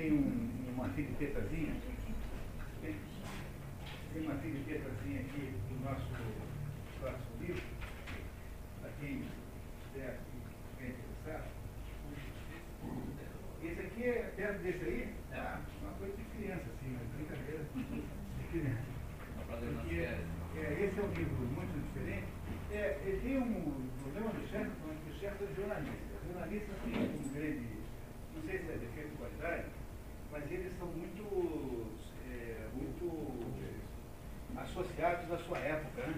tem um, uma filipetazinha, tem, tem uma filipetazinha aqui do nosso próximo livro, para quem estiver interessado. Esse aqui é perto desse aí, é uma coisa de criança, assim, uma brincadeira de criança. Porque, é, esse é um livro muito diferente. É, ele tem um problema do chefe, que o chefe é jornalista. Jornalistas têm um grande, não sei se é defeito de qualidade, mas eles são muito, é, muito associados à sua época. Né?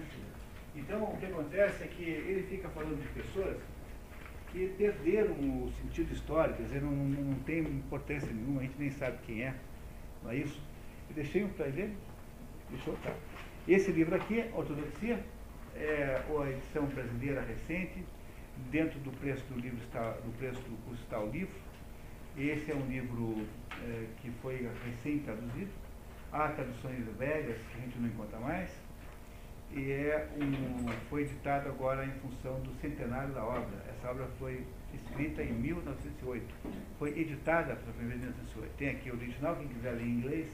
Então, o que acontece é que ele fica falando de pessoas que perderam o sentido histórico, quer dizer, não, não tem importância nenhuma, a gente nem sabe quem é, não é isso? Eu deixei um para ele, deixou, tá. Esse livro aqui, Ortodoxia, é a edição brasileira recente, dentro do preço do livro está, do preço do curso está o livro. Esse é um livro é, que foi recém traduzido. Há traduções velhas que a gente não encontra mais. E é um, foi editado agora em função do centenário da obra. Essa obra foi escrita em 1908. Foi editada pela primeira vez em 1908. Tem aqui o original, quem quiser ler em inglês,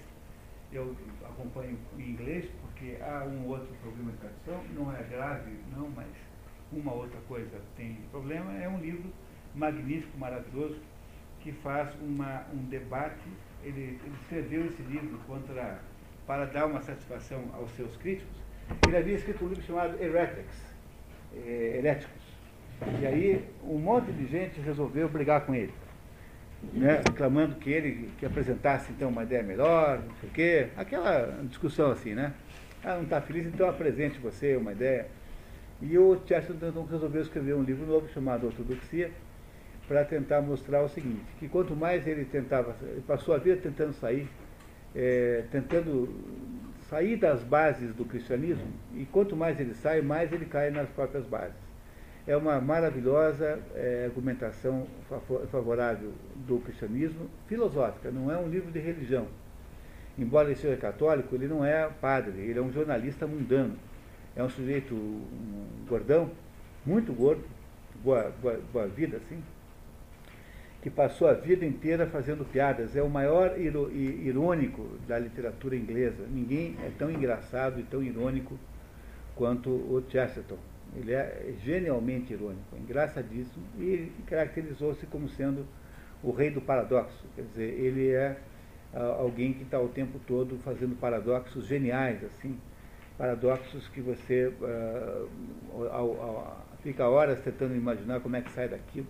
eu acompanho em inglês, porque há um outro problema de tradução, não é grave, não, mas uma outra coisa tem problema. É um livro magnífico, maravilhoso, que faz uma, um debate. Ele, ele escreveu esse livro contra, para dar uma satisfação aos seus críticos. Ele havia escrito um livro chamado Heretics, é, Heréticos. E aí um monte de gente resolveu brigar com ele né, reclamando que ele que apresentasse então uma ideia melhor, não sei o quê, aquela discussão assim, né? Ah, não está feliz, então apresente você uma ideia. E o Chesterton resolveu escrever um livro novo chamado Ortodoxia, para tentar mostrar o seguinte, que quanto mais ele tentava, ele passou a vida tentando sair, é, tentando sair das bases do cristianismo, e quanto mais ele sai, mais ele cai nas próprias bases é uma maravilhosa é, argumentação favorável do cristianismo filosófica, não é um livro de religião. Embora ele seja católico, ele não é padre, ele é um jornalista mundano. É um sujeito um gordão, muito gordo, boa, boa, boa vida, assim, que passou a vida inteira fazendo piadas. É o maior irônico da literatura inglesa. Ninguém é tão engraçado e tão irônico quanto o Chesterton. Ele é genialmente irônico, engraçadíssimo, e caracterizou-se como sendo o rei do paradoxo. Quer dizer, ele é alguém que está o tempo todo fazendo paradoxos geniais, assim, paradoxos que você ah, fica horas tentando imaginar como é que sai daquilo.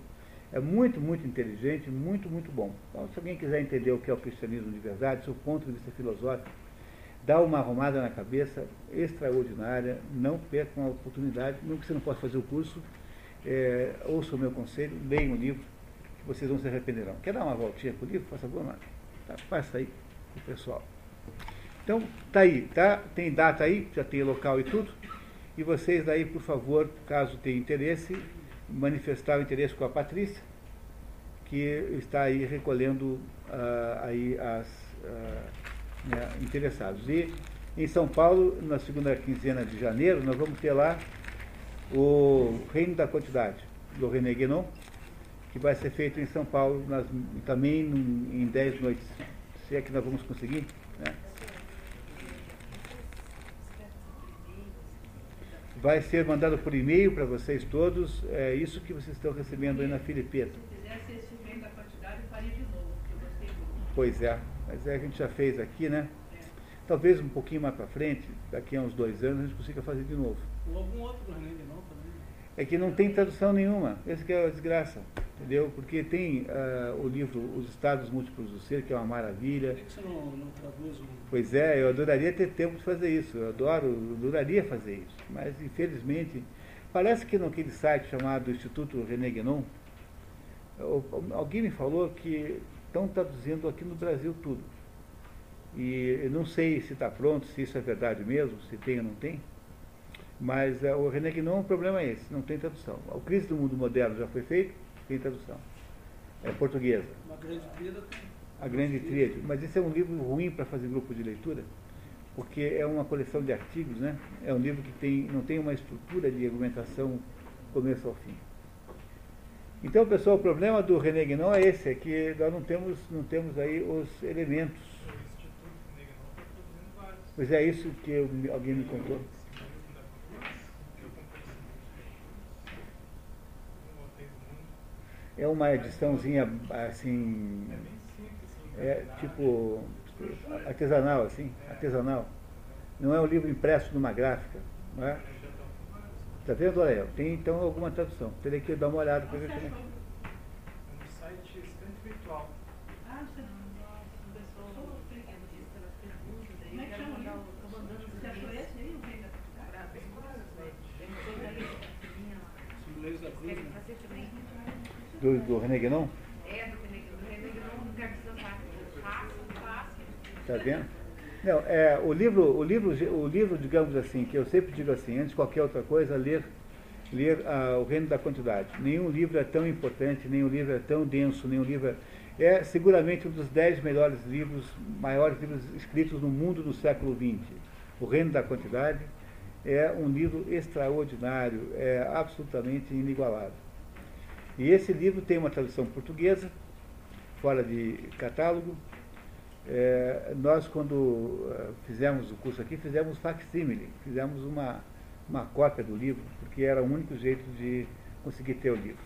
É muito, muito inteligente, muito, muito bom. Então, se alguém quiser entender o que é o cristianismo de verdade, do ponto de vista filosófico, dá uma arrumada na cabeça extraordinária, não percam a oportunidade, mesmo que você não possa fazer o curso, é, ouça o meu conselho, leiam o livro, que vocês não se arrependerão. Quer dar uma voltinha com o livro? Faça favor, Marcos. Tá, passa aí o pessoal. Então, tá aí, tá? Tem data aí, já tem local e tudo. E vocês daí, por favor, caso tenham interesse, manifestar o interesse com a Patrícia, que está aí recolhendo uh, aí as. Uh, né, interessados. E em São Paulo, na segunda quinzena de janeiro, nós vamos ter lá o Reino da Quantidade, do René Guénon, que vai ser feito em São Paulo nas, também em dez noites. Se é que nós vamos conseguir. Né? Vai ser mandado por e-mail para vocês todos, é isso que vocês estão recebendo aí na Filipeta. Se fizesse esse da Quantidade, faria de novo, porque eu gostei muito. Pois é. Mas é, a gente já fez aqui, né? Talvez um pouquinho mais para frente, daqui a uns dois anos, a gente consiga fazer de novo. Ou algum outro do René não também. É que não tem tradução nenhuma. Essa que é a desgraça. Entendeu? Porque tem uh, o livro Os Estados Múltiplos do Ser, que é uma maravilha. Por que você não, não traduz um... Pois é, eu adoraria ter tempo de fazer isso. Eu adoro, eu adoraria fazer isso. Mas, infelizmente, parece que naquele site chamado Instituto René Guénon, alguém me falou que estão traduzindo aqui no Brasil tudo. E eu não sei se está pronto, se isso é verdade mesmo, se tem ou não tem, mas uh, o René Guinon, o problema é esse, não tem tradução. O Crise do Mundo Moderno já foi feito, tem tradução. É portuguesa. Uma grande tríade. A grande tríade. Mas esse é um livro ruim para fazer grupo de leitura, porque é uma coleção de artigos, né? É um livro que tem, não tem uma estrutura de argumentação começo ao fim. Então, pessoal, o problema do René Guénon é esse, é que nós não temos, não temos aí os elementos. O Instituto Negrão está produzindo vários. Pois é isso que eu- alguém me contou. O livro da Cultura, eu comprei esse livro. Não voltei do mundo. É uma ediçãozinha assim, É bem simples, encaderado. tipo artesanal, assim, artesanal. Não é um livro impresso numa gráfica, não é? Tá vendo, Orael? Tem então alguma tradução. Teria que dar uma olhada para ver como? É no site Estante Virtual. Ah, você começou pelas perguntas, aí Como é que eu quero chama o mandar o- livro? tô mandando Você achou esse aí, o Rei da Faculdade? pra- Tem vários, né? Os ingleses da cruz, né? Do, do René Guénon? É, do René do René Guénon. Tá vendo? Não, é, o livro, o livro, o livro, digamos assim, que eu sempre digo assim, antes de qualquer outra coisa, ler, ler ah, o Reino da Quantidade. Nenhum livro é tão importante, nenhum livro é tão denso, nenhum livro é, é seguramente um dos dez melhores livros, maiores livros escritos no mundo do século XX. O Reino da Quantidade é um livro extraordinário, é absolutamente inigualável. E esse livro tem uma tradução portuguesa, fora de catálogo, é, nós, quando eh, fizemos o curso aqui, fizemos facsimile, fizemos uma, uma cópia do livro, porque era o único jeito de conseguir ter o livro.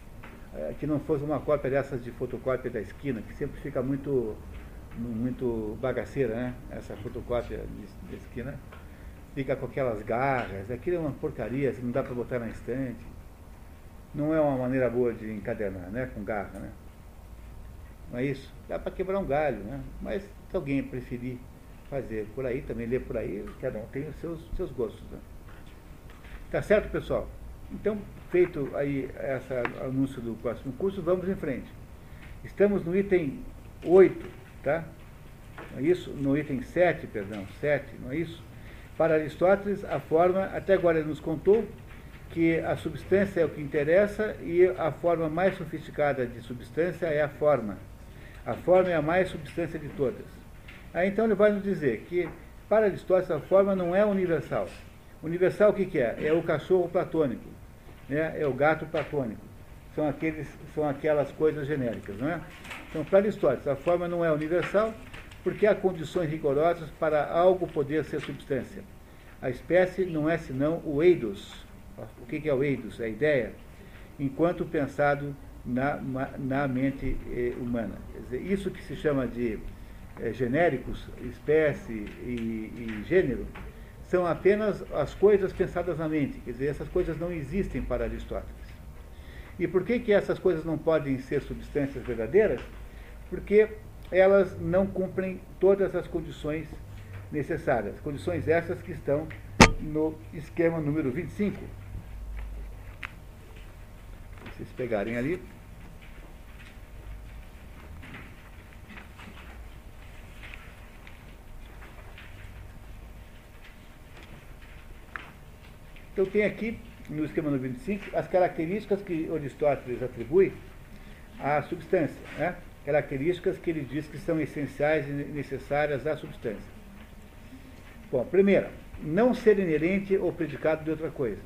Eh, que não fosse uma cópia dessas de fotocópia da esquina, que sempre fica muito, muito bagaceira, né? Essa fotocópia de esquina. Fica com aquelas garras, aquilo é uma porcaria, assim, não dá para botar na estante. Não é uma maneira boa de encadernar, né? Com garra, né? Não é isso? Dá para quebrar um galho, né? Mas se alguém preferir fazer por aí, também ler por aí, cada um tem os seus, seus gostos. Né? Tá certo, pessoal? Então, feito aí esse anúncio do próximo curso, vamos em frente. Estamos no item 8, tá? Não é isso? No item 7, perdão, 7, não é isso? Para Aristóteles, a forma, até agora ele nos contou que a substância é o que interessa e a forma mais sofisticada de substância é a forma. A forma é a mais substância de todas. Aí então ele vai nos dizer que, para Aristóteles, a forma não é universal. Universal o que, que é? É o cachorro platônico, né? é o gato platônico. São, aqueles, são aquelas coisas genéricas. Não é? Então, para Aristóteles, a forma não é universal porque há condições rigorosas para algo poder ser substância. A espécie não é senão o eidos. O que, é o eidos? A ideia, enquanto pensado na, na mente eh, humana. Isso que se chama de eh, genéricos, espécie e, e, gênero, são apenas as coisas pensadas na mente. Quer dizer, essas coisas não existem para Aristóteles. E por que, que essas coisas não podem ser substâncias verdadeiras? Porque elas não cumprem todas as condições necessárias. Condições essas que estão no esquema número 25. Vocês pegarem ali. Então tem aqui, no esquema número 25, as características que Aristóteles atribui à substância. Né? Características que ele diz que são essenciais e necessárias à substância. Bom, primeira, não ser inerente ou predicado de outra coisa.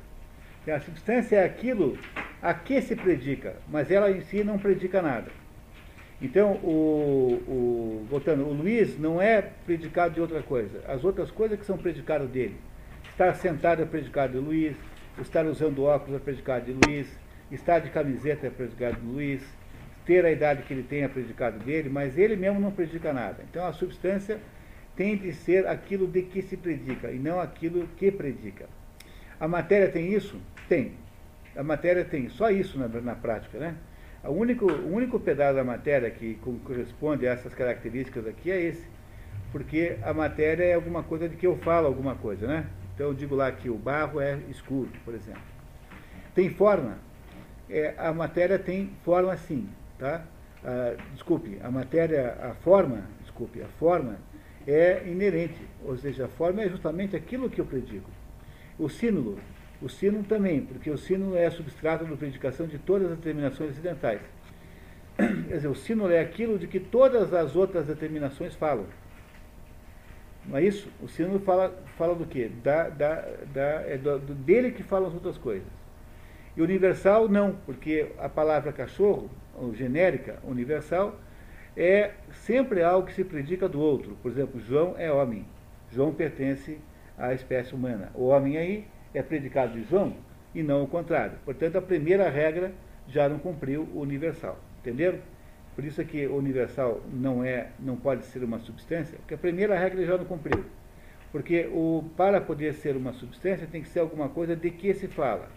Então, a substância é aquilo a que se predica, mas ela em si não predica nada. Então, o, o, voltando, o Luiz não é predicado de outra coisa. As outras coisas que são predicado dele. Estar sentado é predicado de Luiz, estar usando óculos é predicado de Luiz, estar de camiseta é predicado de Luiz, ter a idade que ele tem é predicado dele, mas ele mesmo não predica nada. Então, a substância tem de ser aquilo de que se predica e não aquilo que predica. A matéria tem isso? Tem. A matéria tem só isso na, na prática, né? O único, o único pedaço da matéria que corresponde a essas características aqui é esse. Porque a matéria é alguma coisa de que eu falo alguma coisa, né? Então eu digo lá que o barro é escuro, por exemplo. Tem forma. É, a matéria tem forma sim, tá? Ah, desculpe, a matéria, a forma, desculpe, a forma é inerente, ou seja, a forma é justamente aquilo que eu predico. O sínulo, o sino também, porque o sino é substrato da predicação de todas as determinações ocidentais. Quer dizer, o sino é aquilo de que todas as outras determinações falam. Não é isso? O sino fala, fala do quê? Da, da, da, é do, dele que falam as outras coisas. E universal não, porque a palavra cachorro, ou genérica, universal, é sempre algo que se predica do outro. Por exemplo, João é homem. João pertence à espécie humana. O homem aí é predicado de João e não o contrário. Portanto, a primeira regra já não cumpriu o universal. Entenderam? Por isso é que o universal não é, não pode ser uma substância, porque a primeira regra já não cumpriu. Porque o, para poder ser uma substância tem que ser alguma coisa de que se fala.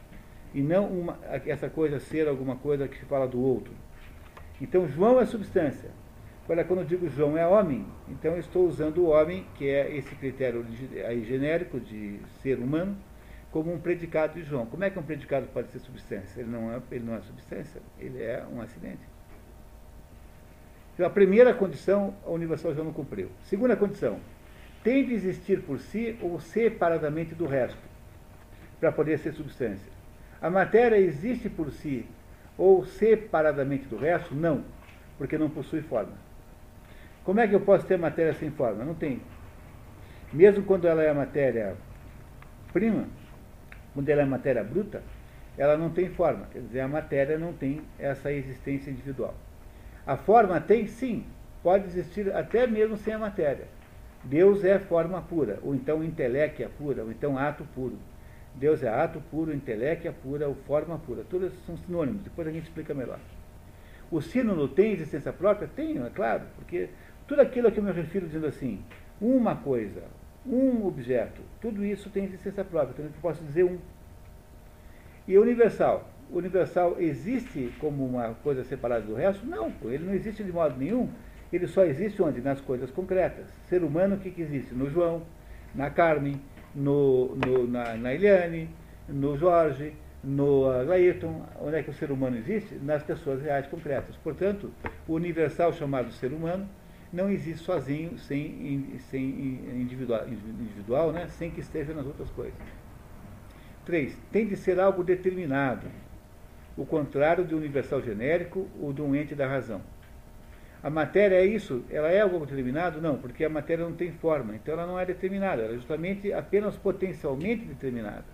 E não uma, essa coisa ser alguma coisa que se fala do outro. Então João é substância. Agora, quando eu digo João é homem, então eu estou usando o homem, que é esse critério aí genérico de ser humano, como um predicado de João. Como é que um predicado pode ser substância? Ele não é, ele não é substância, ele é um acidente. Então, a primeira condição, a universal já não cumpriu. Segunda condição, tem de existir por si ou separadamente do resto, para poder ser substância. A matéria existe por si ou separadamente do resto? Não, porque não possui forma. Como é que eu posso ter matéria sem forma? Não tem. Mesmo quando ela é matéria prima, quando ela é matéria bruta, ela não tem forma. Quer dizer, a matéria não tem essa existência individual. A forma tem, sim, pode existir até mesmo sem a matéria. Deus é forma pura, ou então inteléquia pura, ou então ato puro. Deus é ato puro, inteléquia pura, ou forma pura. Todos são sinônimos, depois a gente explica melhor. O sínodo tem existência própria? Tem, é claro, porque tudo aquilo a que eu me refiro dizendo assim, uma coisa, um objeto, tudo isso tem existência própria, então eu posso dizer um. E universal? O universal existe como uma coisa separada do resto? Não, ele não existe de modo nenhum. Ele só existe onde? Nas coisas concretas. Ser humano, o que, que existe? No João, na Carmen, no, no na, na Eliane, no Jorge, no Ayrton. Onde é que o ser humano existe? Nas pessoas reais concretas. Portanto, o universal chamado ser humano não existe sozinho, sem, sem individual, individual né? sem que esteja nas outras coisas. Três, tem de ser algo determinado, o contrário de universal genérico ou de um ente da razão. A matéria é isso? Ela é algo determinado? Não, porque a matéria não tem forma, então ela não é determinada, ela é justamente apenas potencialmente determinada.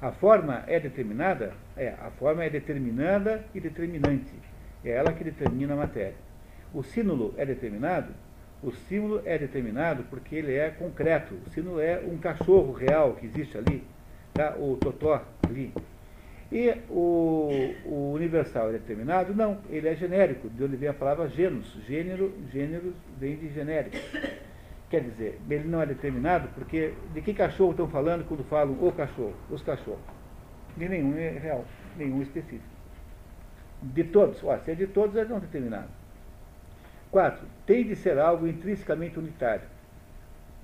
A forma é determinada? É, a forma é determinada e determinante. É ela que determina a matéria. O símbolo é determinado? O símbolo é determinado porque ele é concreto. O símbolo é um cachorro real que existe ali, tá? o totó ali. E o, o, universal é determinado? Não, ele é genérico, de onde vem a palavra genus. Gênero, gênero vem de genérico. Quer dizer, ele não é determinado porque de que cachorro estão falando quando falam o cachorro? Os cachorros. De nenhum é real, nenhum específico. De todos, ó, se é de todos, é não determinado. Quatro, tem de ser algo intrinsecamente unitário.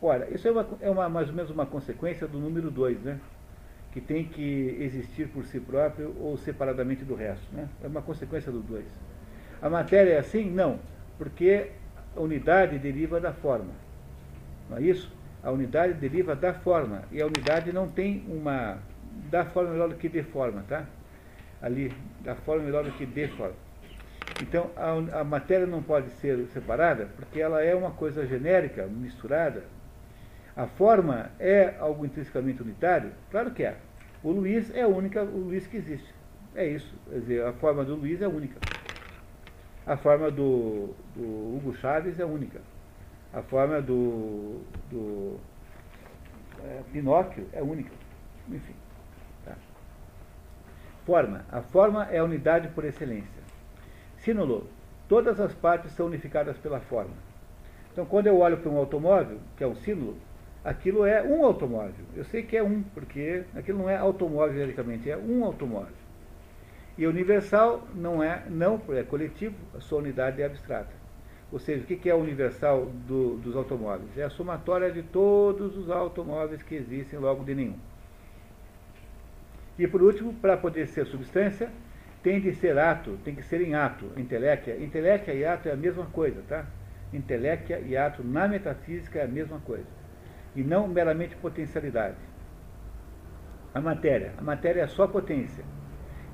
Ora, isso é, uma, é uma, mais ou menos uma consequência do número 2, né? que tem que existir por si próprio ou separadamente do resto. Né? É uma consequência do 2. A matéria é assim? Não, porque a unidade deriva da forma. Não é isso? A unidade deriva da forma. E a unidade não tem uma. da forma melhor do que de forma, tá? Ali, da forma melhor do que de forma. Então, a, a, matéria não pode ser separada porque ela é uma coisa genérica, misturada. A forma é algo intrinsecamente unitário? Claro que é. O Luiz é a única, o Luiz que existe. É isso. Quer dizer, a forma do Luiz é única. A forma do, do Hugo Chaves é única. A forma do, do é, Pinóquio é única. Enfim. Tá. Forma. A forma é a unidade por excelência. Sínulo, todas as partes são unificadas pela forma. Então, quando eu olho para um automóvel, que é um sínulo, aquilo é um automóvel. Eu sei que é um, porque aquilo não é automóvel genericamente, é um automóvel. E universal não é, não é coletivo, a sua unidade é abstrata. Ou seja, o que é universal do, dos automóveis? É a somatória de todos os automóveis que existem logo de nenhum. E por último, para poder ser substância, tem de ser ato, tem que ser em ato, inteléquia. Inteléquia e ato é a mesma coisa, tá? Inteléquia e ato na metafísica é a mesma coisa. E não meramente potencialidade. A matéria. A matéria é só potência.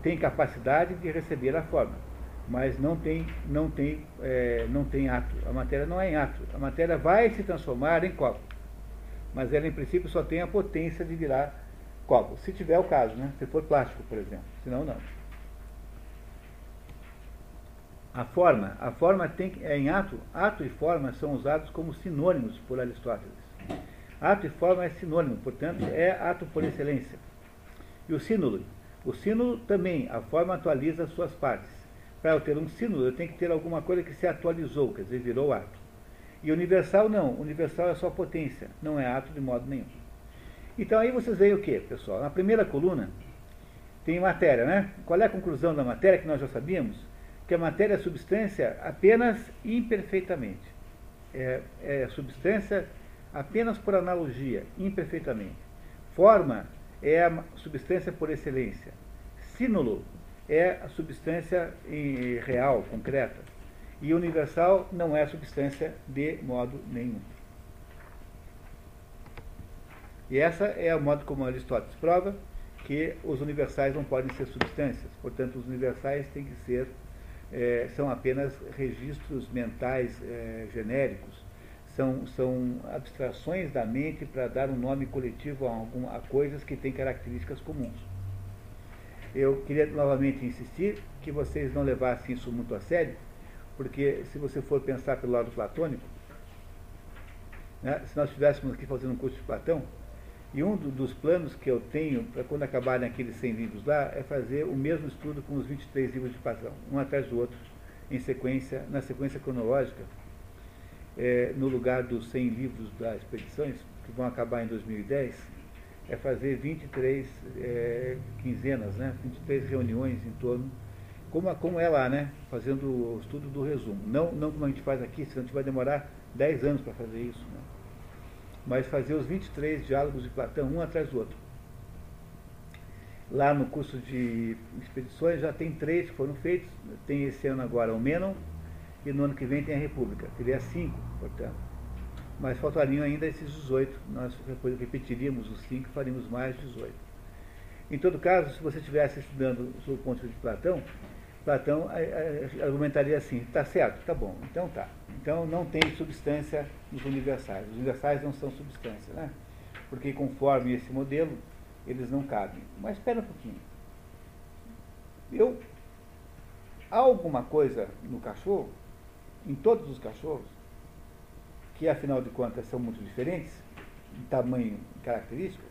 Tem capacidade de receber a forma, mas não tem, não tem, é, não tem ato. A matéria não é em ato. A matéria vai se transformar em copo. Mas ela, em princípio, só tem a potência de virar copo. Se tiver o caso, né? Se for plástico, por exemplo. Senão, não. A forma, a forma tem é em ato, ato e forma são usados como sinônimos por Aristóteles. Ato e forma é sinônimo, portanto, é ato por excelência. E o sínulo, o sínulo também, a forma atualiza suas partes. Para eu ter um sínulo, eu tenho que ter alguma coisa que se atualizou, quer dizer, virou ato. E universal não, universal é só potência, não é ato de modo nenhum. Então aí vocês veem o que, pessoal? Na primeira coluna tem matéria, né? Qual é a conclusão da matéria que nós já sabíamos? Que a matéria é substância apenas imperfeitamente. É, é substância apenas por analogia, imperfeitamente. Forma é a substância por excelência. Sínulo é a substância real, concreta. E universal não é substância de modo nenhum. E essa é o modo como Aristóteles prova que os universais não podem ser substâncias. Portanto, os universais têm que ser, é, são apenas registros mentais é, genéricos, são, são abstrações da mente para dar um nome coletivo a, algum, a coisas que têm características comuns. Eu queria novamente insistir que vocês não levassem isso muito a sério, porque se você for pensar pelo lado platônico, né, se nós estivéssemos aqui fazendo um curso de Platão, e um do, dos planos que eu tenho para quando acabarem aqueles 100 livros lá é fazer o mesmo estudo com os 23 livros de Platão, um atrás do outro, em sequência, na sequência cronológica, é, no lugar dos 100 livros das expedições, que vão acabar em 2010, é fazer 23 é, quinzenas, né? 23 reuniões em torno, como, como é lá, né? Fazendo o estudo do resumo. Não, não como a gente faz aqui, senão a gente vai demorar 10 anos para fazer isso. Né? Mas fazer os 23 diálogos de Platão, um atrás do outro. Lá no curso de expedições já tem três que foram feitos, tem esse ano agora o Menon, e no ano que vem tem a República. Teria cinco, portanto. Mas faltariam ainda esses 18. Nós depois repetiríamos os cinco e faríamos mais 18. Em todo caso, se você estivesse estudando sob o ponto de Platão, Platão eh, eh, argumentaria assim, está certo, tá bom, então tá. Então não tem substância nos universais. Os universais não são substância, né? Porque conforme esse modelo, eles não cabem. Mas espera um pouquinho. Eu, há alguma coisa no cachorro, em todos os cachorros, que afinal de contas são muito diferentes, em tamanho e características.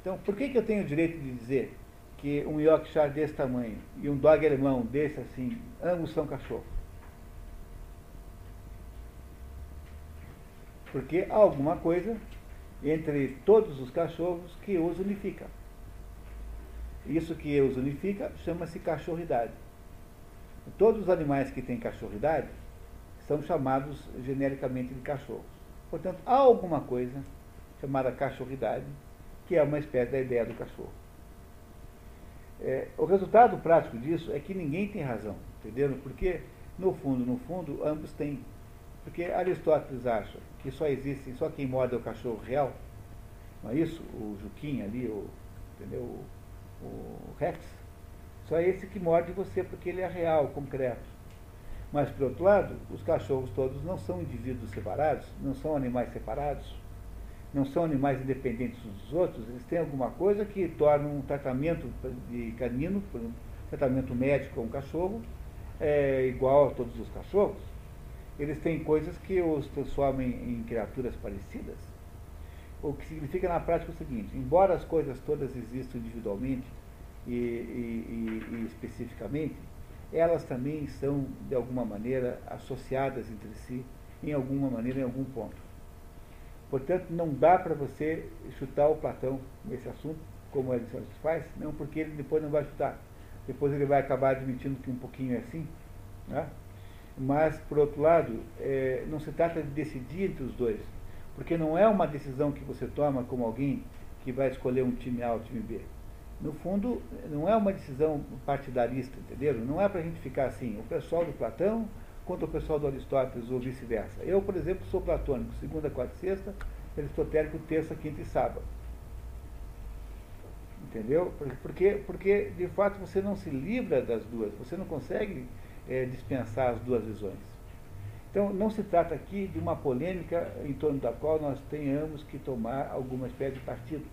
Então, por que, que eu tenho o direito de dizer que um Yorkshire desse tamanho e um dog alemão desse assim, ambos são cachorros? Porque há alguma coisa entre todos os cachorros que os unifica. Isso que os unifica chama-se cachorridade. Todos os animais que têm cachorridade são chamados genericamente de cachorros. Portanto, há alguma coisa chamada cachorridade, que é uma espécie da ideia do cachorro. É, o resultado prático disso é que ninguém tem razão, entendeu? Porque, no fundo, no fundo, ambos têm. Porque Aristóteles acha que só existe, só quem morde é o cachorro real, não é isso? O Juquinha ali, o, entendeu? O, o Rex. Só é esse que morde você porque ele é real, concreto. Mas, por outro lado, os cachorros todos não são indivíduos separados, não são animais separados, não são animais independentes uns dos outros, eles têm alguma coisa que torna um tratamento de canino, um tratamento médico a um cachorro, é, igual a todos os cachorros. Eles têm coisas que os transformam em, criaturas parecidas. O que significa na prática o seguinte, embora as coisas todas existam individualmente e, e, e, e especificamente, elas também são, de alguma maneira, associadas entre si, em alguma maneira, em algum ponto. Portanto, não dá para você chutar o Platão nesse assunto, como ele faz, não, porque ele depois não vai chutar. Depois ele vai acabar admitindo que um pouquinho é assim. Né? Mas, por outro lado, é, não se trata de decidir entre os dois, porque não é uma decisão que você toma como alguém que vai escolher um time A ou um time B no fundo, não é uma decisão partidarista, entenderam? Não é para a gente ficar assim, o pessoal do Platão contra o pessoal do Aristóteles ou vice-versa. Eu, por exemplo, sou platônico, segunda, quarta e sexta, aristotélico, terça, quinta e sábado. Entendeu? Porque, porque, de fato, você não se livra das duas, você não consegue é, dispensar as duas visões. Então, não se trata aqui de uma polêmica em torno da qual nós tenhamos que tomar alguma espécie de partido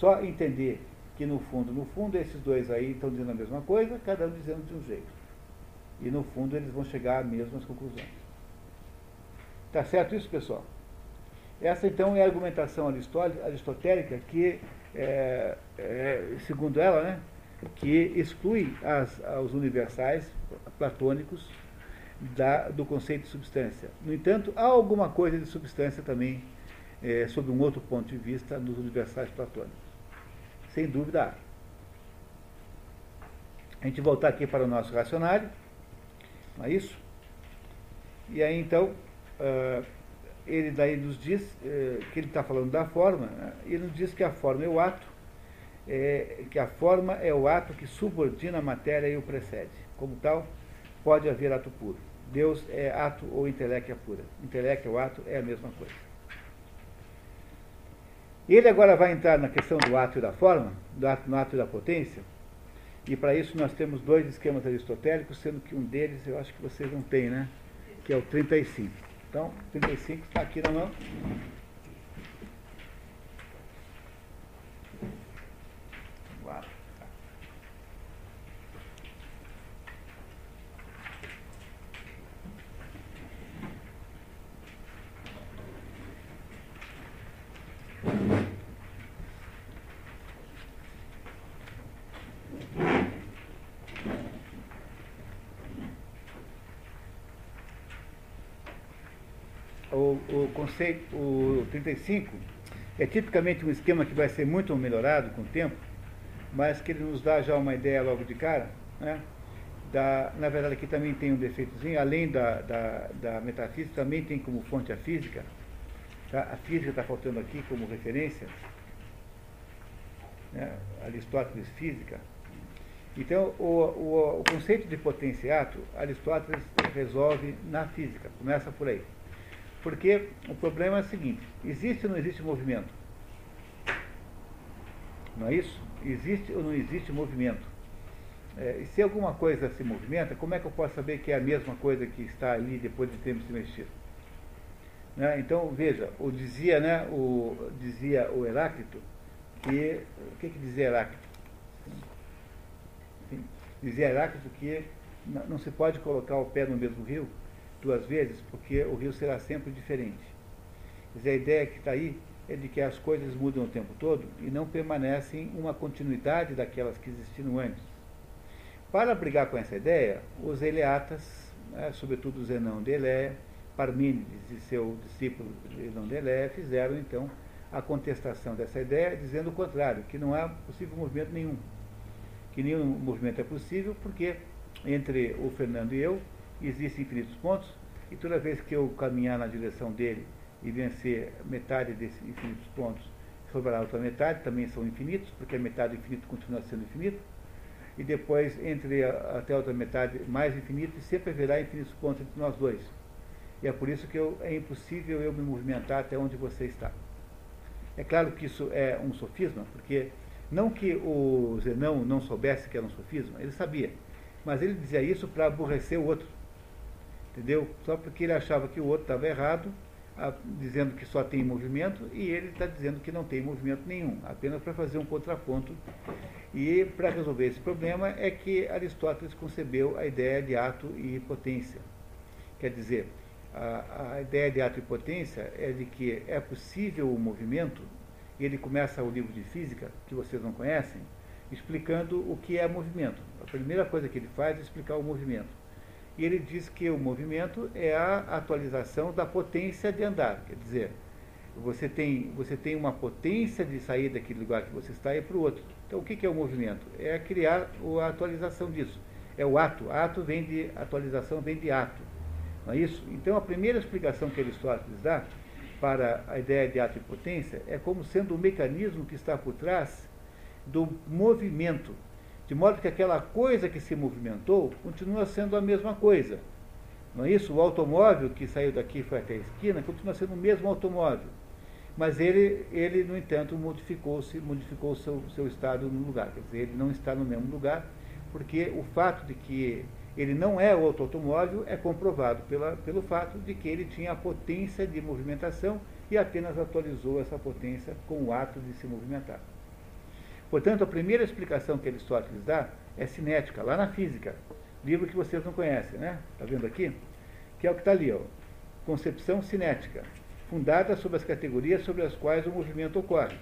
só entender que no fundo, no fundo, esses dois aí estão dizendo a mesma coisa, cada um dizendo de um jeito. E no fundo eles vão chegar às mesmas conclusões. Tá certo isso, pessoal? Essa então é a argumentação aristotélica que, é, é, segundo ela, né, que exclui as, os universais platônicos da, do conceito de substância. No entanto, há alguma coisa de substância também, é, sob um outro ponto de vista, nos universais platônicos. Sem dúvida há. A gente voltar aqui para o nosso racionário, não é isso? E aí então, uh, ele daí nos diz uh, que ele está falando da forma, né? ele nos diz que a forma é o ato, é, que a forma é o ato que subordina a matéria e o precede. Como tal, pode haver ato puro. Deus é ato ou intelecto é pura. Intelecto ou ato é a mesma coisa. Ele agora vai entrar na questão do ato e da forma, do ato, no ato e da potência, e para isso nós temos dois esquemas aristotélicos, sendo que um deles eu acho que vocês não têm, né? Que é o 35. Então, 35 está aqui na mão. o conceito, o 35, é tipicamente um esquema que vai ser muito melhorado com o tempo, mas que ele nos dá já uma ideia logo de cara. Né? Da, na verdade, aqui também tem um defeitozinho, além da, da, da metafísica, também tem como fonte a física. Tá? A física está faltando aqui como referência. Né? Aristóteles Física. Então, o, o, o conceito de potenciato, Aristóteles resolve na física, começa por aí. Porque o problema é o seguinte: existe ou não existe movimento? Não é isso? Existe ou não existe movimento? É, e se alguma coisa se movimenta, como é que eu posso saber que é a mesma coisa que está ali depois de termos se mexido? Né? Então, veja, o dizia, né, o, dizia o Heráclito que. O que, que dizia Heráclito? Dizia Heráclito que não se pode colocar o pé no mesmo rio duas vezes, porque o rio será sempre diferente. Dizer, a ideia que está aí é de que as coisas mudam o tempo todo e não permanecem uma continuidade daquelas que existiram antes. Para brigar com essa ideia, os eleatas, né, sobretudo Zenão de Elé, Parmênides e seu discípulo Zenão de Elé, fizeram então a contestação dessa ideia, dizendo o contrário, que não há possível movimento nenhum. Que nenhum movimento é possível, porque entre o Fernando e eu, existem infinitos pontos, e toda vez que eu caminhar na direção dele e vencer metade desses infinitos pontos, sobrará outra metade, também são infinitos, porque a metade do infinito continua sendo infinito, e depois, entre a, até a outra metade mais infinito, e sempre haverá infinitos pontos entre nós dois. E é por isso que eu, é impossível eu me movimentar até onde você está. É claro que isso é um sofisma, porque não que o Zenão não soubesse que era um sofisma, ele sabia, mas ele dizia isso para aborrecer o outro entendeu? Só porque ele achava que o outro estava errado, a, dizendo que só tem movimento, e ele está dizendo que não tem movimento nenhum, apenas para fazer um contraponto. E para resolver esse problema é que Aristóteles concebeu a ideia de ato e potência. Quer dizer, a, a ideia de ato e potência é de que é possível o movimento, e ele começa o livro de física, que vocês não conhecem, explicando o que é movimento. A primeira coisa que ele faz é explicar o movimento e ele diz que o movimento é a atualização da potência de andar. Quer dizer, você tem, você tem uma potência de sair daquele lugar que você está e para o outro. Então, o que é o movimento? É criar a atualização disso. É o ato. Ato vem de atualização, vem de ato. Não é isso? Então, a primeira explicação que Aristóteles dá para a ideia de ato e potência é como sendo o mecanismo que está por trás do movimento de modo que aquela coisa que se movimentou continua sendo a mesma coisa. Não é isso? O automóvel que saiu daqui e foi até a esquina continua sendo o mesmo automóvel. Mas ele, ele no entanto, modificou-se, modificou o seu, seu estado no lugar. Quer dizer, ele não está no mesmo lugar, porque o fato de que ele não é outro automóvel é comprovado pela, pelo fato de que ele tinha a potência de movimentação e apenas atualizou essa potência com o ato de se movimentar. Portanto, a primeira explicação que Aristóteles dá é cinética, lá na física, livro que vocês não conhecem, né? Está vendo aqui? Que é o que está ali, ó. Concepção cinética, fundada sobre as categorias sobre as quais o movimento ocorre.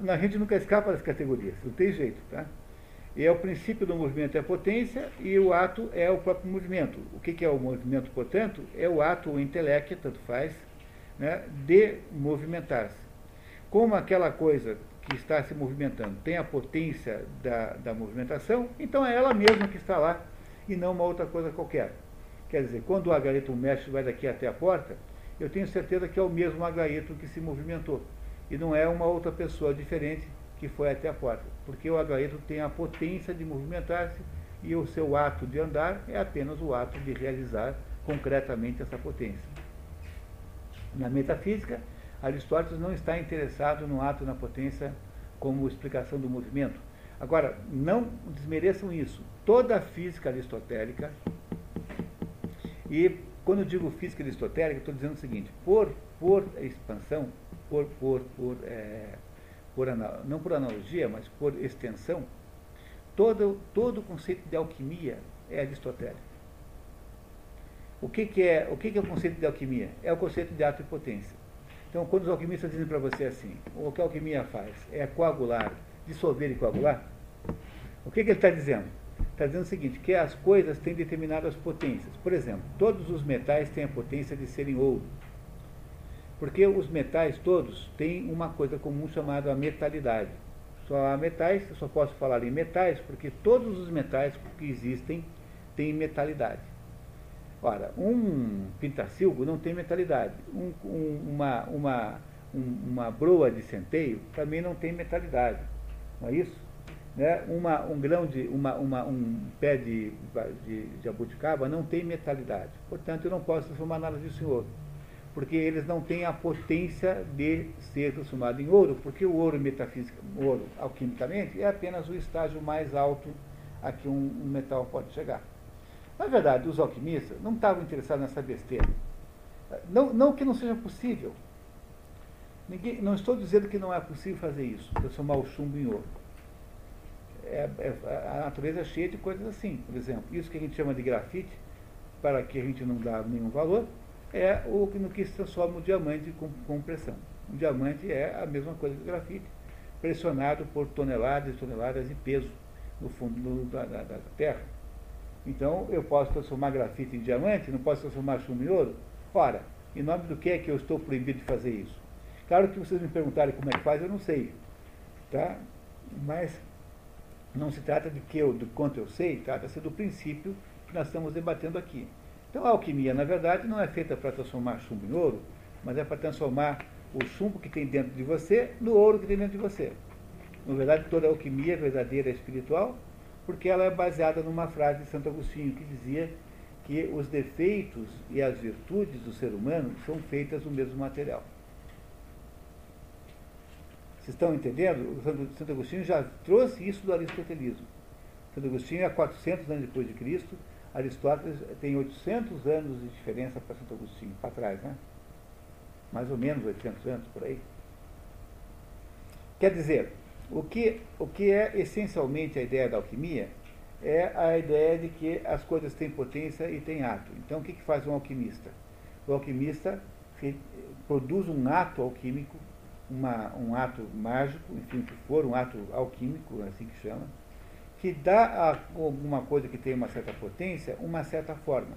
Na, a gente nunca escapa das categorias, não tem jeito, tá? E é o princípio do movimento é a potência e o ato é o próprio movimento. O que, que é o movimento, portanto? É o ato, o intelecto, tanto faz, né, de movimentar-se. Como aquela coisa que está se movimentando tem a potência da, da movimentação, então é ela mesma que está lá e não uma outra coisa qualquer. Quer dizer, quando o Agareto mexe vai daqui até a porta, eu tenho certeza que é o mesmo Agareto que se movimentou. E não é uma outra pessoa diferente que foi até a porta. Porque o Agareto tem a potência de movimentar-se e o seu ato de andar é apenas o ato de realizar concretamente essa potência. Na metafísica, Aristóteles não está interessado no ato na potência como explicação do movimento. Agora, não desmereçam isso. Toda a física aristotélica, e quando eu digo física aristotélica, estou dizendo o seguinte, por, por expansão, por, por, por, é, por não por analogia, mas por extensão, todo, todo o conceito de alquimia é aristotélico. O que, que, é, o que, que é o conceito de alquimia? É o conceito de ato e potência. Então, quando os alquimistas dizem para você assim, o que a alquimia faz é coagular, dissolver e coagular, o que, que ele está dizendo? Está dizendo o seguinte, que as coisas têm determinadas potências. Por exemplo, todos os metais têm a potência de serem ouro. Porque os metais todos têm uma coisa comum chamada metalidade. Só há metais, eu só posso falar em metais, porque todos os metais que existem têm metalidade. Ora, um pintacilgo não tem metalidade. Um, um, uma, uma, um, uma broa de centeio também não tem metalidade. Não é isso? Né? Uma, um grão de. Uma, uma, um pé de, de jabuticaba não tem metalidade. Portanto, eu não posso transformar nada disso em ouro. Porque eles não têm a potência de ser transformado em ouro, porque o ouro metafísica, o ouro alquimicamente, é apenas o estágio mais alto a que um, um metal pode chegar. Na verdade, os alquimistas não estavam interessados nessa besteira. Não, não que não seja possível. Ninguém, não estou dizendo que não é possível fazer isso, transformar o chumbo em ouro. É, é, a natureza é cheia de coisas assim. Por exemplo, isso que a gente chama de grafite, para que a gente não dá nenhum valor, é o no que se transforma o diamante com, com pressão. O diamante é a mesma coisa que o grafite, pressionado por toneladas e toneladas de peso no fundo da, da, da terra. Então, eu posso transformar grafite em diamante, não posso transformar chumbo em ouro? Ora, em nome do que é que eu estou proibido de fazer isso? Claro que vocês me perguntarem como é que faz, eu não sei. Tá? Mas não se trata de que eu, do quanto eu sei, trata-se do princípio que nós estamos debatendo aqui. Então, a alquimia, na verdade, não é feita para transformar chumbo em ouro, mas é para transformar o chumbo que tem dentro de você no ouro que tem dentro de você. Na verdade, toda alquimia verdadeira é espiritual porque ela é baseada numa frase de Santo Agostinho que dizia que os defeitos e as virtudes do ser humano são feitas do mesmo material. Vocês estão entendendo? O Santo Agostinho já trouxe isso do aristotelismo. Santo Agostinho é 400 anos depois de Cristo, Aristóteles tem 800 anos de diferença para Santo Agostinho, para trás, né? Mais ou menos 800 anos por aí. Quer dizer, o que, o que é essencialmente a ideia da alquimia é a ideia de que as coisas têm potência e têm ato. Então, o que, que faz um alquimista? O alquimista produz um ato alquímico, uma, um ato mágico, enfim, que for, um ato alquímico, assim que chama, que dá a alguma coisa que tem uma certa potência uma certa forma.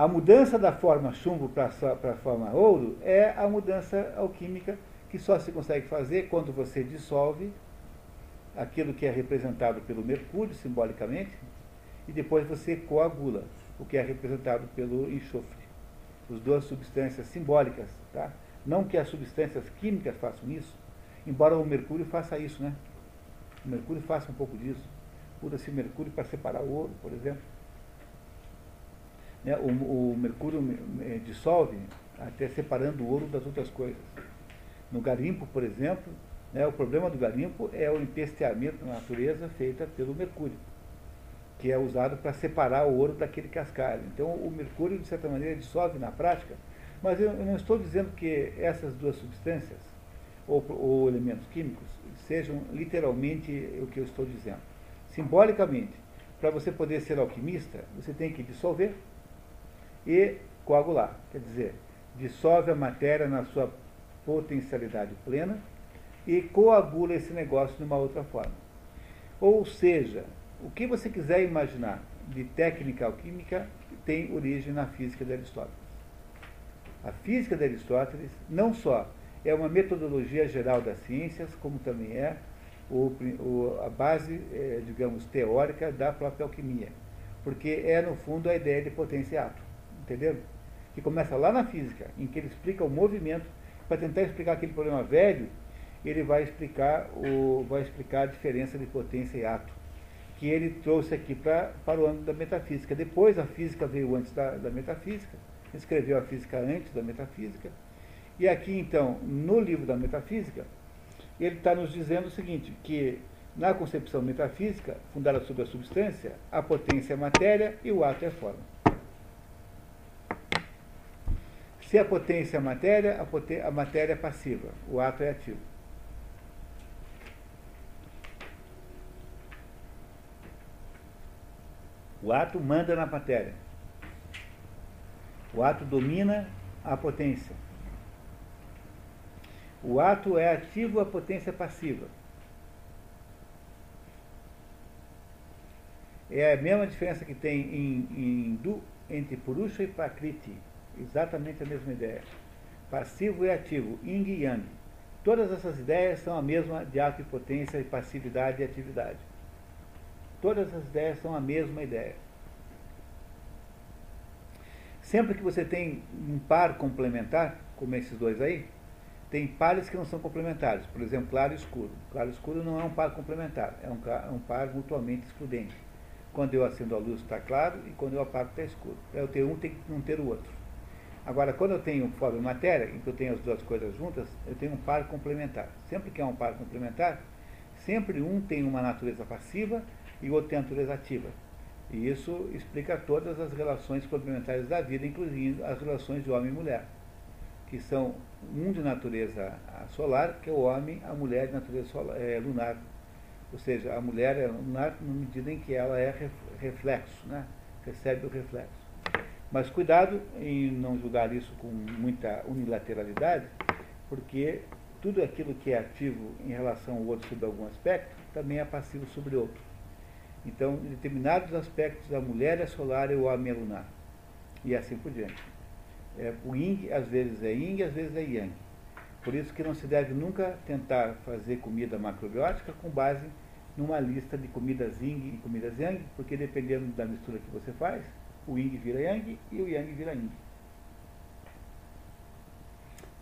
A mudança da forma chumbo para a forma ouro é a mudança alquímica que só se consegue fazer quando você dissolve aquilo que é representado pelo mercúrio, simbolicamente, e depois você coagula, o que é representado pelo enxofre. As duas substâncias simbólicas. Tá? Não que as substâncias químicas façam isso, embora o mercúrio faça isso, né? O mercúrio faça um pouco disso. Usa-se mercúrio para separar o ouro, por exemplo. Né? O, o, mercúrio dissolve até separando o ouro das outras coisas. No garimpo, por exemplo, né, o problema do garimpo é o empesteamento na natureza feita pelo mercúrio, que é usado para separar o ouro daquele cascalho. Então, o mercúrio, de certa maneira, dissolve na prática, mas eu, eu não estou dizendo que essas duas substâncias ou, ou elementos químicos sejam literalmente o que eu estou dizendo. Simbolicamente, para você poder ser alquimista, você tem que dissolver e coagular. Quer dizer, dissolve a matéria na sua potencialidade plena e coagula esse negócio de uma outra forma. Ou seja, o que você quiser imaginar de técnica alquímica tem origem na física de Aristóteles. A física de Aristóteles não só é uma metodologia geral das ciências, como também é o, o, a base, é, digamos, teórica da própria alquimia. Porque é, no fundo, a ideia de potência e ato. Entendeu? Que começa lá na física, em que ele explica o movimento, para tentar explicar aquele problema velho, ele vai explicar, o, vai explicar a diferença de potência e ato, que ele trouxe aqui pra, para o âmbito da metafísica. Depois a física veio antes da, da metafísica, escreveu a física antes da metafísica, e aqui, então, no livro da metafísica, ele está nos dizendo o seguinte, que na concepção metafísica, fundada sobre a substância, a potência é matéria e o ato é forma. Se a potência é matéria, a, a matéria é passiva, o ato é ativo. O ato manda na matéria. O ato domina a potência. O ato é ativo, a potência passiva. É a mesma diferença que tem em, em hindu entre Purusha e Prakriti. Exatamente a mesma ideia. Passivo e ativo, Yin e Yang. Todas essas ideias são a mesma de ato e potência, e passividade e atividade. Todas as ideias são a mesma ideia. Sempre que você tem um par complementar, como esses dois aí, tem pares que não são complementares, por exemplo, claro e escuro. Claro e escuro não é um par complementar, é um, é um par mutuamente excludente. Quando eu acendo a luz está claro e quando eu apago está escuro. Para eu ter um, tem que não ter o outro. Agora, quando eu tenho forma e matéria, em que eu tenho as duas coisas juntas, eu tenho um par complementar. Sempre que é um par complementar, sempre um tem uma natureza passiva e o outro tem a natureza ativa. E isso explica todas as relações complementares da vida, inclusive as relações de homem e mulher que são um de natureza solar, que é o homem, a mulher de natureza solar, é, lunar. Ou seja, a mulher é lunar na medida em que ela é reflexo, né? recebe o reflexo. Mas cuidado em não julgar isso com muita unilateralidade, porque tudo aquilo que é ativo em relação ao outro sobre algum aspecto, também é passivo sobre outro. Então, em determinados aspectos, a mulher é solar e o homem é lunar. E assim por diante. É, o yin às vezes é yin, às vezes é yang. Por isso que não se deve nunca tentar fazer comida macrobiótica com base numa lista de comidas yin e comidas yang, porque dependendo da mistura que você faz, o yin vira yang e o yang vira yin.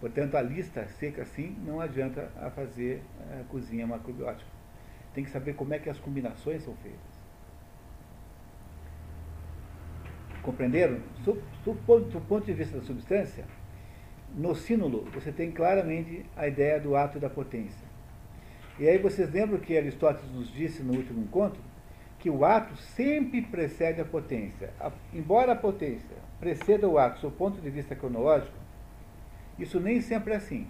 Portanto, a lista seca assim não adianta a fazer a cozinha macrobiótica. Tem que saber como é que as combinações são feitas. Compreenderam? Do ponto de vista da substância, no sínulo você tem claramente a ideia do ato da potência. E aí vocês lembram que Aristóteles nos disse no último encontro que o ato sempre precede a potência. A, embora a potência preceda o ato do ponto de vista cronológico, isso nem sempre é assim.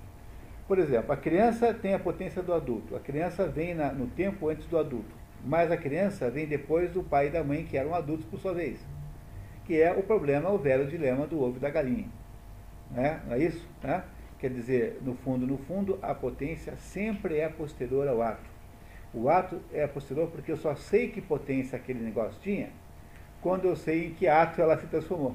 Por exemplo, a criança tem a potência do adulto. A criança vem na, no tempo antes do adulto. Mas a criança vem depois do pai e da mãe, que eram adultos por sua vez que é o problema, o velho dilema do ovo e da galinha. Né? Não é isso? Né? Quer dizer, no fundo, no fundo, a potência sempre é posterior ao ato. O ato é posterior porque eu só sei que potência aquele negócio tinha quando eu sei em que ato ela se transformou.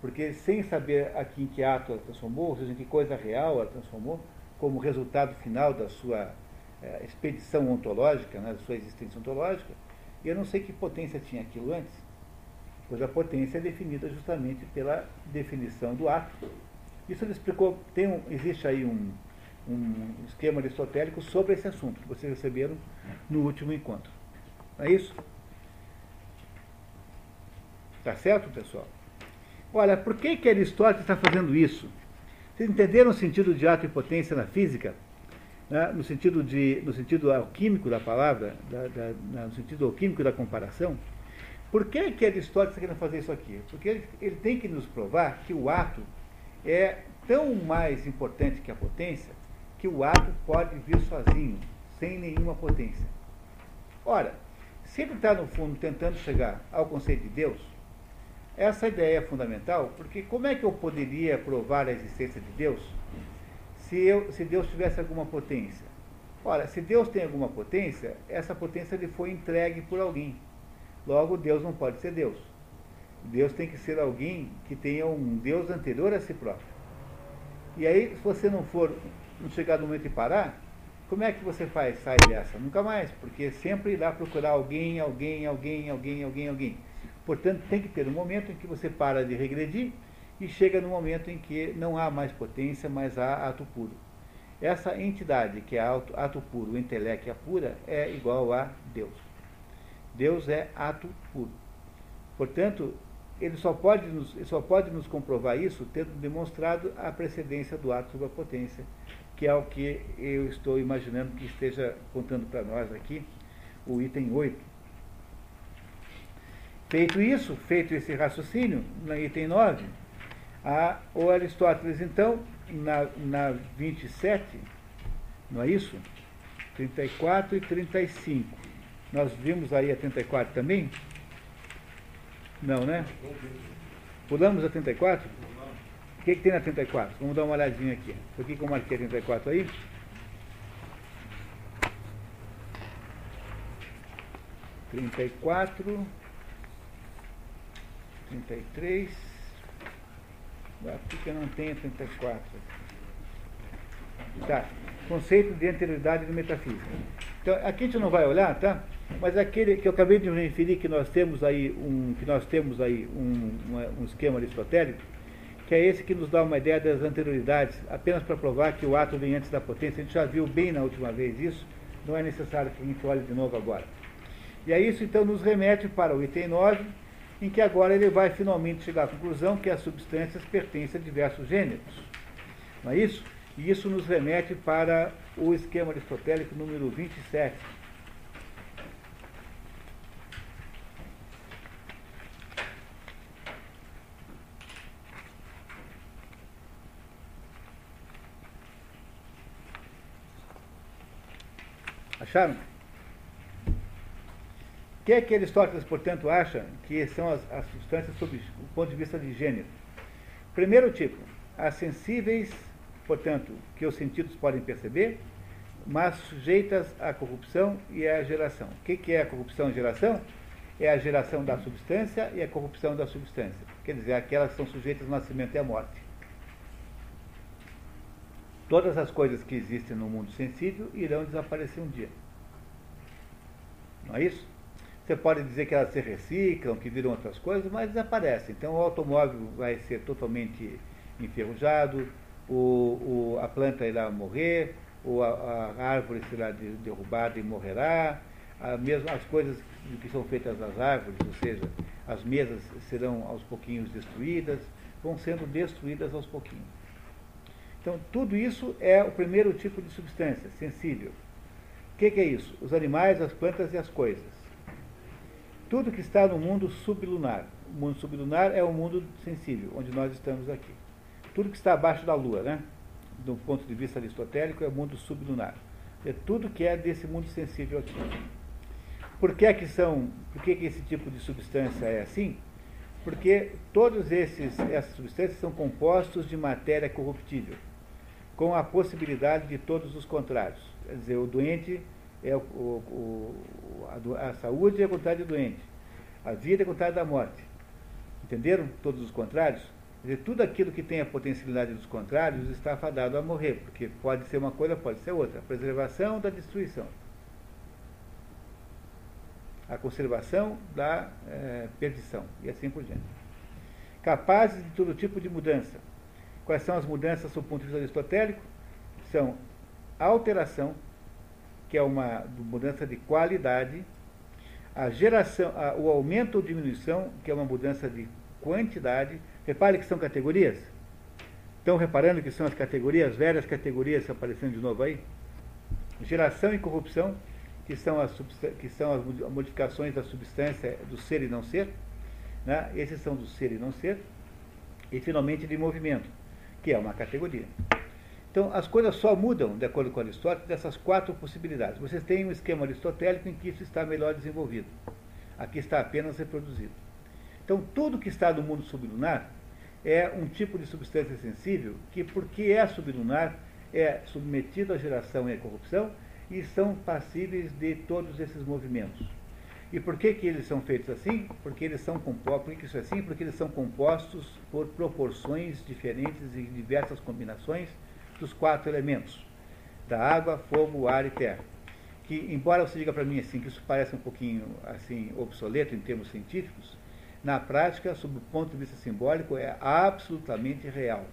Porque sem saber aqui em que ato ela transformou, ou seja, em que coisa real ela transformou, como resultado final da sua é, expedição ontológica, né, da sua existência ontológica, eu não sei que potência tinha aquilo antes pois a potência é definida justamente pela definição do ato. Isso ele explicou, tem um, existe aí um, um esquema aristotélico sobre esse assunto, que vocês receberam no último encontro. Não é isso? Tá certo, pessoal? Olha, por que, que Aristóteles está fazendo isso? Vocês entenderam o sentido de ato e potência na física? Né? No, sentido de, no sentido alquímico da palavra, da, da, no sentido alquímico da comparação? Por que, que Aristóteles está querendo fazer isso aqui? Porque ele, ele tem que nos provar que o ato é tão mais importante que a potência, que o ato pode vir sozinho, sem nenhuma potência. Ora, se ele está, no fundo, tentando chegar ao conceito de Deus, essa ideia é fundamental, porque como é que eu poderia provar a existência de Deus se, eu, se Deus tivesse alguma potência? Ora, se Deus tem alguma potência, essa potência lhe foi entregue por alguém. Logo, Deus não pode ser Deus. Deus tem que ser alguém que tenha um Deus anterior a si próprio. E aí, se você não for, não chegar no momento e parar, como é que você faz, sai dessa? Nunca mais, porque sempre irá procurar alguém, alguém, alguém, alguém, alguém, alguém. Portanto, tem que ter um momento em que você para de regredir e chega no momento em que não há mais potência, mas há ato puro. Essa entidade, que é ato, ato puro, o intelecto pura, é igual a Deus. Deus é ato puro. Portanto, ele só pode nos, só pode nos comprovar isso tendo demonstrado a precedência do ato sobre a potência, que é o que eu estou imaginando que esteja contando para nós aqui, o item 8. Feito isso, feito esse raciocínio, no item 9, a, o Aristóteles, então, na, na 27, não é isso? 34 e 35. Nós vimos aí a 34 também? Não, né? Pulamos a 34? O que, que tem na 34? Vamos dar uma olhadinha aqui. Por que, que eu marquei a 34 aí? Trinta e quatro, trinta e três, por que eu não tenho 34? Tá, conceito de anterioridade de metafísica. Então, aqui a gente não vai olhar, tá? Mas aquele que eu acabei de referir que nós temos aí um, que nós temos aí um, um esquema aristotélico, que é esse que nos dá uma ideia das anterioridades, apenas para provar que o ato vem antes da potência. A gente já viu bem na última vez isso, não é necessário que a gente olhe de novo agora. E aí isso então nos remete para o item 9, em que agora ele vai finalmente chegar à conclusão que as substâncias pertencem a diversos gêneros. Não é isso? E isso nos remete para o esquema aristotélico número 27. Acharam? O que é que Aristóteles, portanto, acha que são as, as substâncias sob o ponto de vista de gênero? Primeiro tipo, as sensíveis portanto, que os sentidos podem perceber, mas sujeitas à corrupção e à geração. O que é a corrupção e geração? É a geração da substância e a corrupção da substância. Quer dizer, aquelas que são sujeitas ao nascimento e à morte. Todas as coisas que existem no mundo sensível irão desaparecer um dia. Não é isso? Você pode dizer que elas se reciclam, que viram outras coisas, mas desaparecem. Então o automóvel vai ser totalmente enferrujado, o, o, a planta irá morrer, ou a, a árvore será derrubada e morrerá, a as coisas que são feitas das árvores, ou seja, as mesas serão aos pouquinhos destruídas, vão sendo destruídas aos pouquinhos. Então, tudo isso é o primeiro tipo de substância, sensível. O que, que é isso? Os animais, as plantas e as coisas. Tudo que está no mundo sublunar. O mundo sublunar é o mundo sensível, onde nós estamos aqui. Tudo que está abaixo da Lua, né? do ponto de vista aristotélico, é o mundo sublunar. É tudo que é desse mundo sensível aqui. Por que, é que são, por que, que esse tipo de substância é assim? Porque esses essas substâncias são compostos de matéria corruptível, com a possibilidade de todos os contrários. Quer dizer, o doente é o, o, a, a, saúde é contrário do doente, a vida é contrário da morte. Entenderam? Todos os contrários? Quer dizer, tudo aquilo que tem a potencialidade dos contrários está fadado a morrer, porque pode ser uma coisa, pode ser outra. A preservação da destruição. A conservação da é, perdição, e assim por diante. Capazes de todo tipo de mudança. Quais são as mudanças sob o ponto de vista aristotélico? São alteração, que é uma mudança de qualidade, a geração, a, o aumento ou diminuição, que é uma mudança de quantidade, Repare que são categorias. Estão reparando que são as categorias, velhas categorias aparecendo de novo aí? Geração e corrupção, que são as, que são as modificações da substância do ser e não ser. Né? Esses são do ser e não ser. E finalmente de movimento, que é uma categoria. Então, as coisas só mudam, de acordo com Aristóteles, dessas quatro possibilidades. Vocês têm um esquema aristotélico em que isso está melhor desenvolvido. Aqui está apenas reproduzido. Então, tudo que está no mundo sublunar é um tipo de substância sensível que, porque é sublunar, é submetido à geração e à corrupção e são passíveis de todos esses movimentos. E por que, que eles são feitos assim? Porque eles são compostos, por que isso é assim? Porque eles são compostos por proporções diferentes e diversas combinações dos quatro elementos, da água, fogo, ar e terra. Que, embora você diga para mim assim que isso parece um pouquinho assim obsoleto em termos científicos, na prática, sob o ponto de vista simbólico, é absolutamente real.